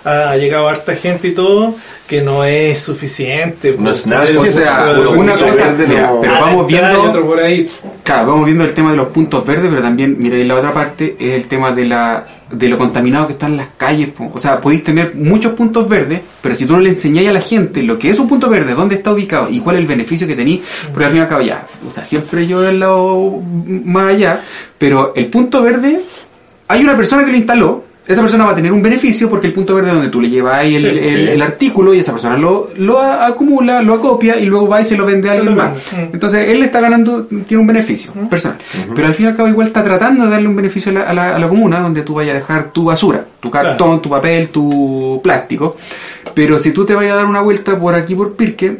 ha, ha llegado harta gente y todo, que no es suficiente. No es nada O sea, una cosa, verde, mira, no- pero Ah, vamos viendo por ahí. Claro, vamos viendo el tema de los puntos verdes, pero también, mira, y la otra parte es el tema de la de lo contaminado que están las calles. po. O sea, podéis tener muchos puntos verdes, pero si tú no le enseñáis a la gente lo que es un punto verde, dónde está ubicado y cuál es el beneficio que tenéis, porque al fin y al cabo ya, o sea, siempre yo del lado más allá, pero el punto verde, hay una persona que lo instaló, esa persona va a tener un beneficio porque el punto verde es donde tú le llevas ahí el, Sí, el- sí. el artículo y esa persona lo, lo acumula, lo acopia y luego va y se lo vende a alguien más. Entonces él está ganando, tiene un beneficio personal. Pero al fin y al cabo igual está tratando de darle un beneficio a la, a la- a la comuna donde tú vayas a dejar tu basura, tu cartón, Claro. tu papel, tu plástico. Pero si tú te vayas a dar una vuelta por aquí por Pirque,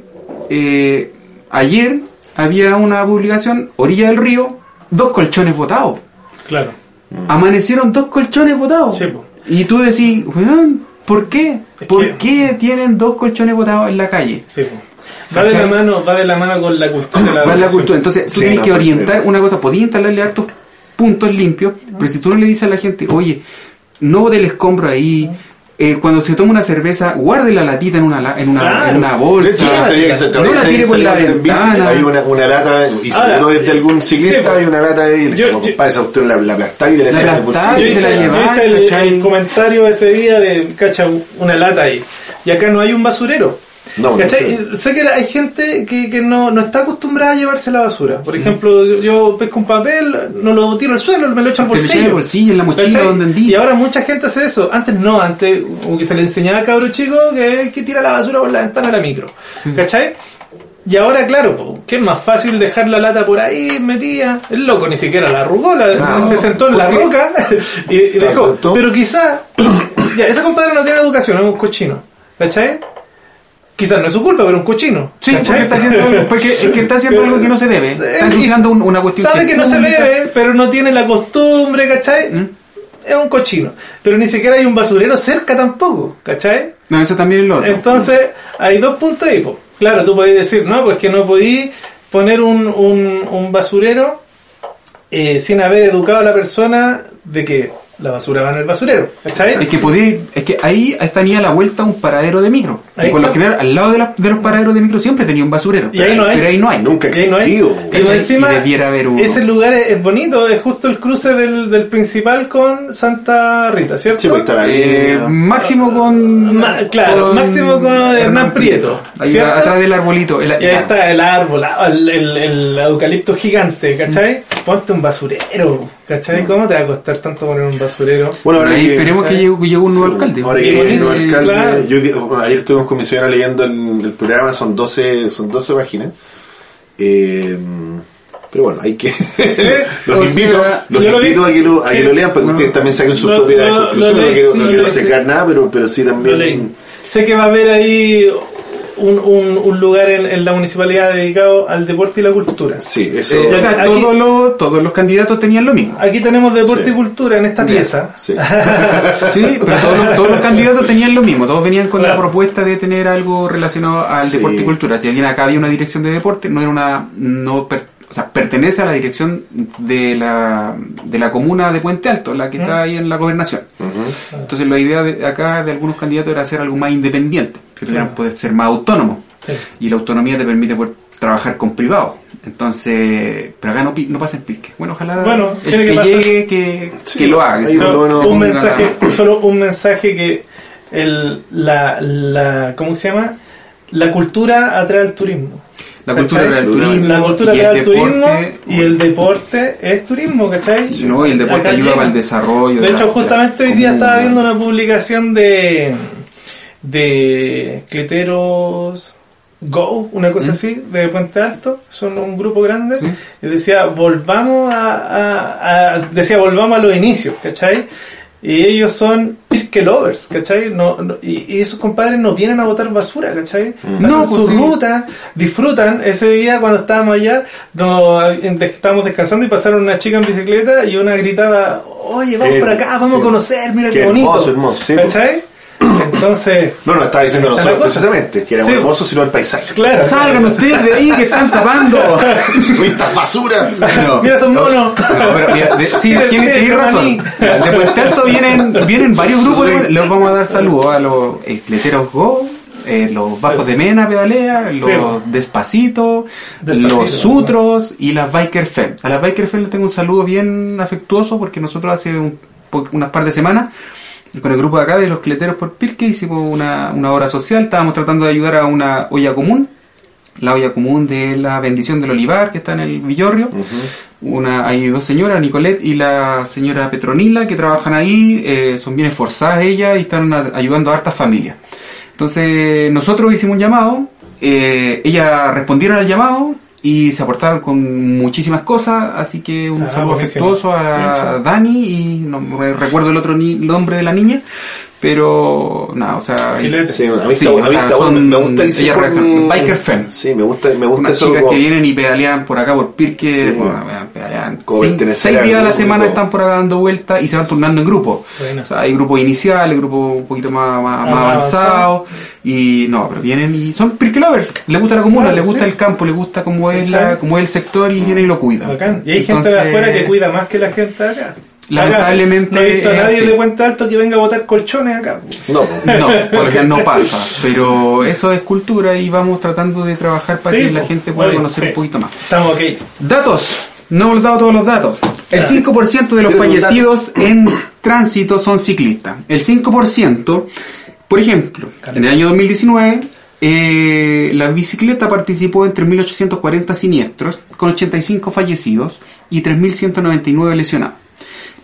eh, ayer había una publicación, orilla del río, dos colchones botados. Claro. Amanecieron dos colchones botados. Sí, po. Y tú decís, weón, ¿por qué? Es ¿Por que- qué tienen dos colchones botados en la calle? Sí, po. Va de la mano, va de la mano con la cultura de la Va la cultura. Entonces, tú Sí, tienes no, que orientar sí. una cosa, podías instalarle hartos puntos limpios, pero si tú no le dices a la gente, oye, no del escombro ahí, eh, cuando se toma una cerveza, guarde la latita en una, la- en una, Claro. en una bolsa, no la tire por la ventana. Hay una, una lata, y Ahora, seguro es de algún ciclista, po. hay una lata ahí, y le compadre, esa usted la, la aplastáis y le La echáis bolsillo. Yo hice, el comentario ese día de, cacha, una lata ahí. Y acá no hay un basurero. No, no ¿Cachai? sé. Sé que hay gente que, que no, no está acostumbrada a llevarse la basura. Por ejemplo, yo, yo pesco un papel, no lo tiro al suelo, me lo echo al bolsillo. en el bolsillo, en la mochila, ¿Cachai? donde andí. Y ahora mucha gente hace eso. Antes no, antes como que se le enseñaba a cabro chico que hay que tirar la basura por la ventana de la micro. ¿Cachai? Y ahora, claro, que es más fácil dejar la lata por ahí metida. El loco ni siquiera la arrugó, la- No, se sentó en la roca y, dejó. Pero quizá, ya, ese compadre no tiene educación, es un cochino. ¿Cachai? Quizás no es su culpa, pero es un cochino. Sí, porque ¿cachai? está haciendo algo, porque es que está haciendo algo que no se debe. Está ensuciando un- una cuestión Sabe que no se debe, pero no tiene la costumbre, ¿cachai? ¿Mm? Es un cochino. Pero ni siquiera hay un basurero cerca tampoco, ¿cachai? No, eso también es lo otro. Entonces, hay dos puntos ahí. po. Claro, tú podés decir, no, pues que no podí poner un, un, un basurero eh, sin haber educado a la persona de que la basura va en el basurero, ¿cachai? Es que podí, es que ahí tenía a la vuelta un paradero de micro. Ahí y por lo general, al lado de, la- de los paraderos de micro siempre tenía un basurero. Y ahí no hay. Pero ahí no hay. Nunca ahí no. Y encima, Y debiera haber uno. ese lugar es, es bonito, es justo el cruce del, del principal con Santa Rita, ¿cierto? Sí, pues está la Eh, máximo con. Ma- claro, máximo con Hernán Prieto, Ahí ¿cierto? atrás del arbolito. el- Y ahí está el árbol, ah, el, el, el eucalipto gigante, ¿cachai? Ponte un basurero, ¿cachai? ¿Cómo te va a costar tanto poner un basurero? Bueno, ahora ahí que- esperemos que llegue, llegue un nuevo Sí, alcalde. Ahora que bonito, el nuevo alcalde, claro. yo di- bueno, ayer estuvimos con mi señora leyendo el, el programa, son 12, son 12 páginas. Eh, pero bueno, hay que. los o invito, sea, los invito vi. a que lo, a que Sí. lo lean para que ustedes también saquen sus lo- lo conclusiones. No quiero, sí, no quiero secar nada, pero, pero sí también. Sé que va a haber ahí un, un, un lugar en, en la municipalidad dedicado al deporte y la cultura. Sí, eso. Eh, o sea, Aquí- todos, los, todos los candidatos tenían lo mismo. Aquí tenemos deporte Sí. y cultura en esta pieza. Sí. Sí, pero todos los, todos los candidatos tenían lo mismo, todos venían con Claro. la propuesta de tener algo relacionado al Sí. deporte y cultura. Si alguien acá había una dirección de deporte, no era una, no per- o sea, pertenece a la dirección de la, de la comuna de Puente Alto, la que está ahí en la gobernación. Entonces la idea de acá de algunos candidatos era hacer algo más independiente, que tuvieran poder ser más autónomos. Sí. Y la autonomía te permite poder trabajar con privados. Entonces, pero acá no, no pasa en pique. Bueno, ojalá Bueno, el que, llegue, que, Sí, que lo haga. que ahí se- por lo menos- se un mensaje, solo un mensaje que el, la, la, ¿cómo se llama? La cultura atrae al turismo. La cultura atrae al turismo, La cultura atrae al turismo y el deporte es turismo, ¿cachai? Sí, ¿no? Y el deporte Acá ayuda llega. para el desarrollo. De hecho, la justamente hoy día estaba viendo una publicación de de Cleteros Go, una cosa así, de Puente Alto, son un grupo grande, Sí. y decía, volvamos a, a- a- decía, volvamos a los inicios, ¿cachai? Y ellos son Pirque Lovers, ¿cachai? No, no- y, y esos compadres no vienen a botar basura, ¿cachai? Hacen No, pues su sí. ruta, disfrutan. Ese día cuando estábamos allá, nos, estábamos descansando y pasaron una chica en bicicleta y una gritaba, oye, vamos Eh, por acá, vamos sí. a conocer, mira qué, Qué bonito. hermoso, hermoso, sí, ¿Cachai? Entonces, No, no, estaba diciendo nosotros cosa. precisamente, que era Sí. hermoso, sino el paisaje. claro. Salgan ustedes de ahí que están tapando. Uy, esta basura! No. Mira esos monos. No, pero mira, de- sí, tienes, razón. De Puente Alto vienen, vienen varios grupos. de- les vamos a dar saludos a los Escleteros Go, eh, los Bajos de Mena Pedalea, Sí. los Despacito, Despacito, los Sutros y las Biker Fem. A las Biker Fem les tengo un saludo bien afectuoso porque nosotros hace un unas par de semanas con el grupo de acá de los Cleteros por Pirque hicimos una, una obra social, estábamos tratando de ayudar a una olla común la olla común de la bendición del olivar que está en el Villorrio. Una, hay dos señoras, Nicolette y la señora Petronila, que trabajan ahí, eh, son bien esforzadas ellas y están a- ayudando a hartas familias. Entonces nosotros hicimos un llamado, eh, ellas respondieron al llamado y se aportaron con muchísimas cosas, así que un Ah, saludo buenísimo. afectuoso a Buenísimo. Dani y no me recuerdo el otro ni- nombre de la niña, pero nada, o sea, Filete. Sí, a mí Sí, está- o a mí sea, está bueno, son- me gusta ellas con- Biker Fem. Sí, me gusta, me gusta unas eso chicas como- que vienen y pedalean por acá por Pirque, Sí, bueno, pedalean seis días a la semana están por acá dando vueltas y se van turnando en grupos. Bueno. O sea, hay grupos iniciales, grupos un poquito más, más, más avanzados y no, pero vienen y son Pirque lovers, les gusta la comuna, Claro, les gusta sí. el campo, les gusta cómo es la, cómo es el sector y vienen y lo cuidan. Bacán. Y hay gente de afuera que cuida más que la gente de acá. Lamentablemente Acá, no he visto a nadie así. de Puente Alto que venga a botar colchones acá. No, No, por lo general no pasa, pero eso es cultura y vamos tratando de trabajar para Sí, que la gente pueda Oye, conocer sí. un poquito más. Estamos ok. Datos. No hemos dado todos los datos. El 5% de los fallecidos en tránsito son ciclistas. El 5%, por ejemplo, en el año 2019 eh, la bicicleta participó en 3.840 siniestros, con 85 fallecidos y 3.199 lesionados.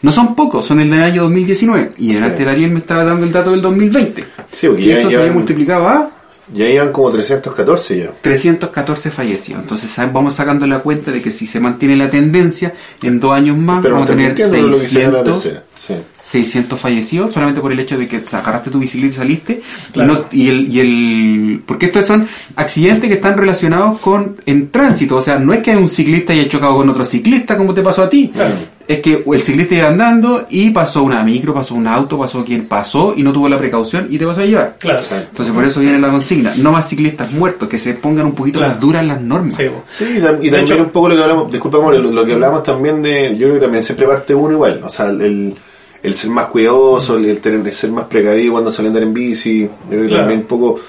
No son pocos, son el del año 2019. Y delante de Ariel me estaba dando el dato del 2020. Sí, porque Y ya, eso se había multiplicado a ya iban como 314 ya. 314 fallecidos. Entonces vamos sacando la cuenta de que si se mantiene la tendencia, en dos años más Pero vamos a tener mintiendo lo que sea la 600, tercera. Sí. 600 fallecidos solamente por el hecho de que agarraste tu bicicleta y saliste. Claro. Y, no, y, el, y el. Porque estos son accidentes que están relacionados con en tránsito. O sea, no es que un ciclista haya chocado con otro ciclista como te pasó a ti. Claro. Es que el ciclista iba andando y pasó una micro, pasó un auto, pasó quien pasó y no tuvo la precaución y te vas a llevar. Claro. Entonces por eso viene la consigna. No más ciclistas muertos, que se pongan un poquito Claro. más duras las normas. Sí. Sí, y, tam- y De también hecho- un poco lo que hablamos, disculpa, amor, lo, lo que hablamos también de, yo creo que también siempre parte uno igual, o sea, el, el ser más cuidadoso, el, tener, el ser más precavido cuando sale a andar en bici, yo creo que Claro. también un poco,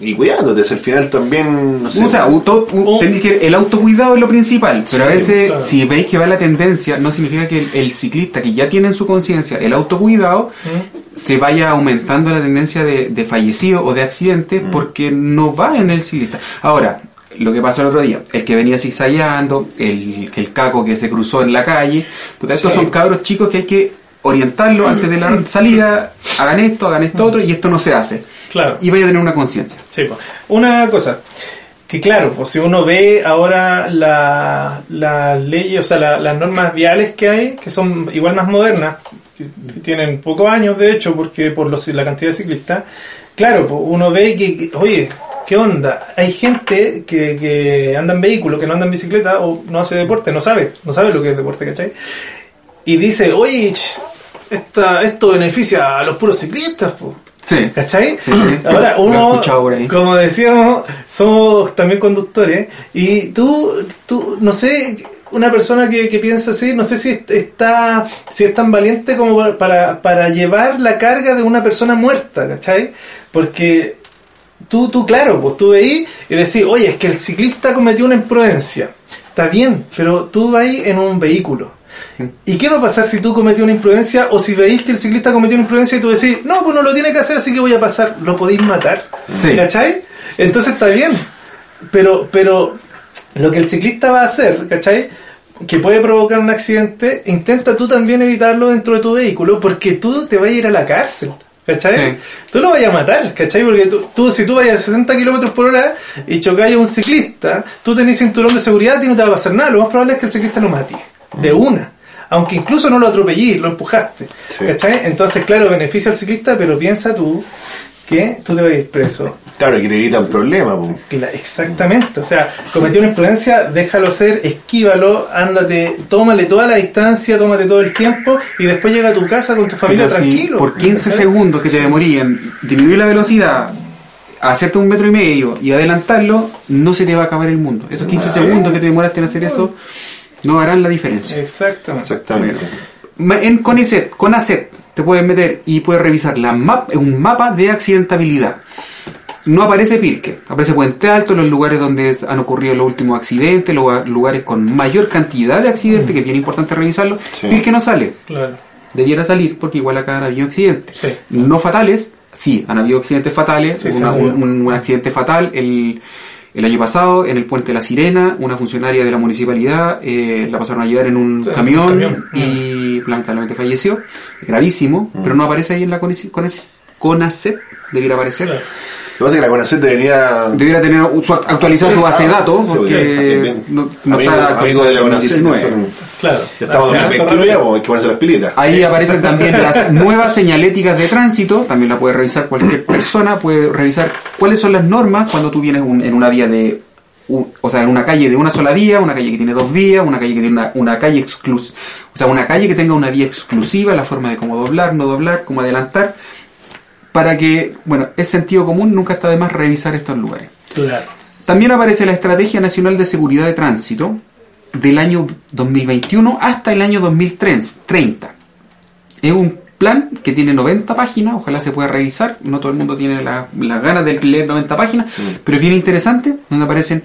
y cuidándote, si al final también, no sé, O sea, auto- Un- tenéis que- el autocuidado es lo principal, pero a veces claro. si veis que va la tendencia, no significa que el, el ciclista que ya tiene en su conciencia el autocuidado ¿Mm? se vaya aumentando la tendencia de, de fallecido o de accidente porque no va en el ciclista. Ahora, lo que pasó el otro día, el que venía zigzagueando, el, el caco que se cruzó en la calle, puta, estos Sí. son cabros chicos que hay que orientarlos antes de la salida, hagan esto, hagan esto otro, y esto no se hace. Claro. Y vaya a tener una conciencia. Sí, una cosa, que claro, pues si uno ve ahora la- las leyes, o sea, la- las normas viales que hay, que son igual más modernas, que tienen pocos años de hecho, porque por los, la cantidad de ciclistas, claro, pues uno ve que, que, oye, ¿qué onda? Hay gente que, que anda en vehículo, que no anda en bicicleta o no hace deporte, no sabe, no sabe lo que es deporte, ¿cachai? Y dice, oye, esta, esto beneficia a los puros ciclistas, pues. Sí. ¿Cachai? Sí, sí. Ahora, uno, como decíamos, somos también conductores y tú, tú no sé, una persona que, que piensa así, no sé si est- está si es tan valiente como para- para, para llevar la carga de una persona muerta, ¿cachai? Porque tú, tú claro, pues tú veís y decís, oye, es que el ciclista cometió una imprudencia. Está bien, pero tú vas en un vehículo. ¿Y qué va a pasar si tú cometí una imprudencia o si veis que el ciclista cometió una imprudencia y tú decís, no, pues no lo tiene que hacer, así que voy a pasar? ¿Lo podéis matar? Sí. ¿Cachai? Entonces está bien. Pero, pero lo que el ciclista va a hacer, ¿cachai? Que puede provocar un accidente, intenta tú también evitarlo dentro de tu vehículo porque tú te vas a ir a la cárcel. ¿Cachai? Sí. Tú lo vas a matar, ¿cachai? Porque tú, tú, si tú vayas a 60 kilómetros por hora y chocáis a un ciclista, tú tenés cinturón de seguridad y no te va a pasar nada. Lo más probable es que el ciclista lo mate. De una. Aunque incluso no lo atropellís, lo empujaste. Sí. ¿Cachai? Entonces, claro, beneficia al ciclista, pero piensa tú que tú te vas a ir preso. claro, que te evitan problemas, po. Cla- Exactamente, o sea, cometió una imprudencia, déjalo ser, esquívalo, ándate, tómale toda la distancia, tómate todo el tiempo y después llega a tu casa con tu familia Pero si tranquilo. por 15 ¿cachai? segundos que te demorí en disminuir la velocidad, hacerte un metro y medio y adelantarlo, no se te va a acabar el mundo. Esos 15 segundos que te demoraste en hacer eso no harán la diferencia. Exactamente. Exactamente. En CONICET, CONACET, te puedes meter y puedes revisar la map, un mapa de accidentabilidad. No aparece Pirque, aparece Puente Alto, los lugares donde han ocurrido los últimos accidentes, los lugares con mayor cantidad de accidentes, que es bien importante revisarlo. Sí. Pirque no sale, Claro. debiera salir porque igual acá han habido accidentes. Sí. No fatales, sí, han habido accidentes fatales. Sí, Una- un- un accidente fatal el, el año pasado en el puente de la Sirena, una funcionaria de la municipalidad eh, la pasaron a llevar en un Sí, en un camión, y lamentablemente falleció. Gravísimo, pero no aparece ahí en la. CONACET debiera aparecer. Claro. Lo que pasa es que la CONACET debería... Debería tener su, actualizar su base de datos porque no, no amigo- está amigo de la CONACET, en que 2019. son- Claro. Ya estamos en Hace harto 2021 ya, hay que ponerse las pilitas. Ahí aparecen también las nuevas señaléticas de tránsito, también la puede revisar cualquier persona, puede revisar cuáles son las normas cuando tú vienes un- en una vía de, un- o sea, en una calle de una sola vía, una calle que tiene dos vías, una calle que tiene una, una calle exclusiva, o sea, una calle que tenga una vía exclusiva, la forma de cómo doblar, no doblar, cómo adelantar, para que, bueno, es sentido común, nunca está de más revisar estos lugares. Claro. También aparece la Estrategia Nacional de Seguridad de Tránsito del año 2021 hasta el año 2030. Es un plan que tiene 90 páginas, ojalá se pueda revisar, no todo el mundo tiene la- las ganas de leer 90 páginas, pero es bien interesante, donde aparecen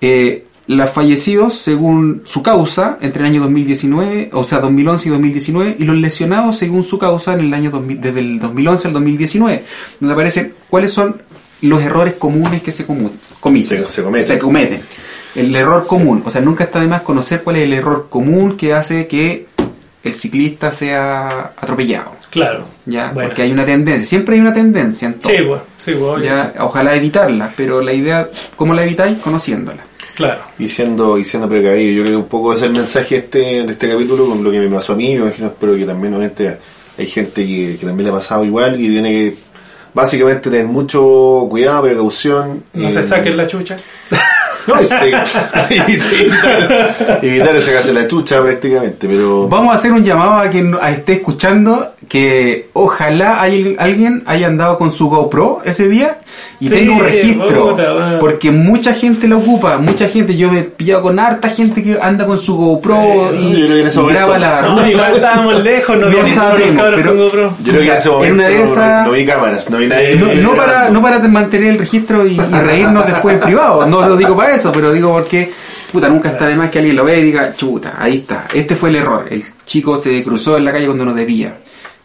eh, los fallecidos según su causa entre el año 2019, o sea, 2011 y 2019, y los lesionados según su causa en el año 2000 desde el 2011 al 2019, donde aparecen cuáles son los errores comunes que se, comiten, Se- se cometen. se cometen. El error común, o sea, nunca está de más conocer cuál es el error común que hace que el ciclista sea atropellado. Claro. ¿ya? Bueno. Porque hay una tendencia, siempre hay una tendencia en todo. Sí, pues, sí, pues, obvio, Ya, sí. Ojalá evitarla, pero la idea, ¿cómo la evitáis? Conociéndola. Claro. y siendo, y siendo precavido. Yo creo que un poco ese es el mensaje este, de este capítulo, con lo que me pasó a mí, me imagino, espero que también obviamente hay gente que, que también le ha pasado igual y tiene que básicamente tener mucho cuidado, precaución. No se saquen la chucha. No, y se- evitar sacarse la chucha prácticamente, pero... Vamos a hacer un llamado a quien esté escuchando que ojalá hay, alguien haya andado con su GoPro ese día y Sí, tenga un registro. puta, porque mucha gente lo ocupa, mucha gente, yo me he pillado con harta gente que anda con su GoPro Sí, y, en y graba la No, ruta. igual estábamos lejos, no, No sabemos, pero- con GoPro. Yo creo que en ese En momento una de esas- no vi cámaras, no vi nadie. No, no para, no para mantener el registro y, y reírnos después en privado, no lo digo para eso, pero digo porque, puta, nunca está de más que alguien lo vea y diga, chuta, ahí está, este fue el error, el chico se cruzó en la calle cuando no debía.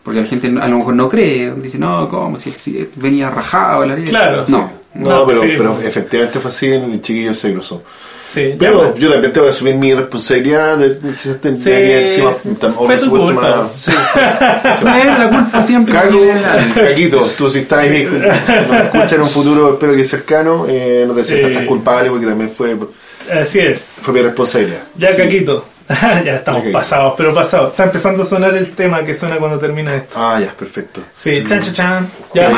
Porque la gente a lo mejor no cree, dice, no, ¿cómo? Si él venía rajado la Claro, sí. No, No, No, pero, sí, pero efectivamente fue así, el chiquillo se cruzó. Sí, Pero yo también tengo que asumir mi responsabilidad de quizás Sí, encima, Fue tu culpa. sí. Eh, la culpa siempre Caco, Caquito, tú si estás ahí, nos escuchas en un futuro, espero que cercano, eh, no te sientas Sí. tan culpable porque también fue, Así es. fue mi responsabilidad. Ya, Sí. Caquito. ya estamos pasados, pero pasados. Está empezando a sonar el tema que suena cuando termina esto. Ah, ya, perfecto. Sí, chan, chan, chan. Ya.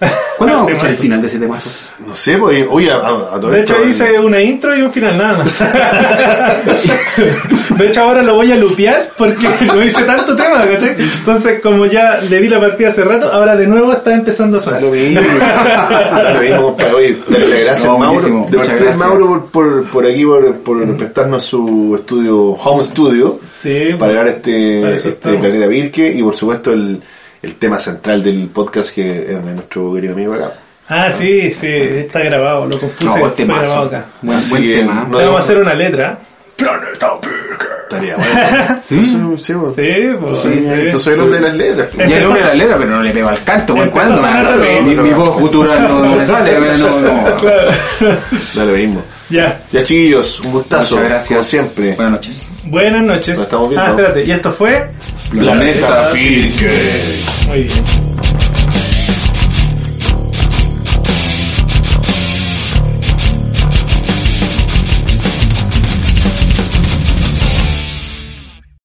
Temazo. ¿Cuándo vamos a escuchar el final de ese temazo? No sé, pues, oye, a, a- a todo De hecho esto, hice una intro y un final nada más. De hecho ahora lo voy a lupear porque no hice tanto tema, ¿cachai? Entonces como ya le di la partida hace rato, ahora de nuevo está empezando a sonar. lo mismo, lo mismo, compadre. Oye, darle las gracias No, Mauro. De gracias. Mauro por, por, por aquí, por, por prestarnos su estudio, home studio, Sí, para grabar este, este. Planeta Virque y por supuesto el, el tema central del podcast que es de nuestro querido amigo acá. Ah, sí, sí, está grabado, lo compuse, No, este grabado acá. Buen, buen tema. no- vamos a hacer una letra. Planeta Virgen. Estaría bueno. Sí. Entonces, sí, pues. Sí, pues, Sí, sí. Entonces soy el hombre de las letras. Eh, Ya Empezó no a- la letra, pero no le pego al canto, güey. ¿Cuándo? de Mi, mi voz gutural no, me sale, no, no. Claro. Da lo mismo. ya. Ya chiquillos, un gustazo. Muchas gracias. Como siempre. Buenas noches. Buenas noches. Nos estamos viendo. Ah, espérate, y esto fue Planeta Pirque. muy bien.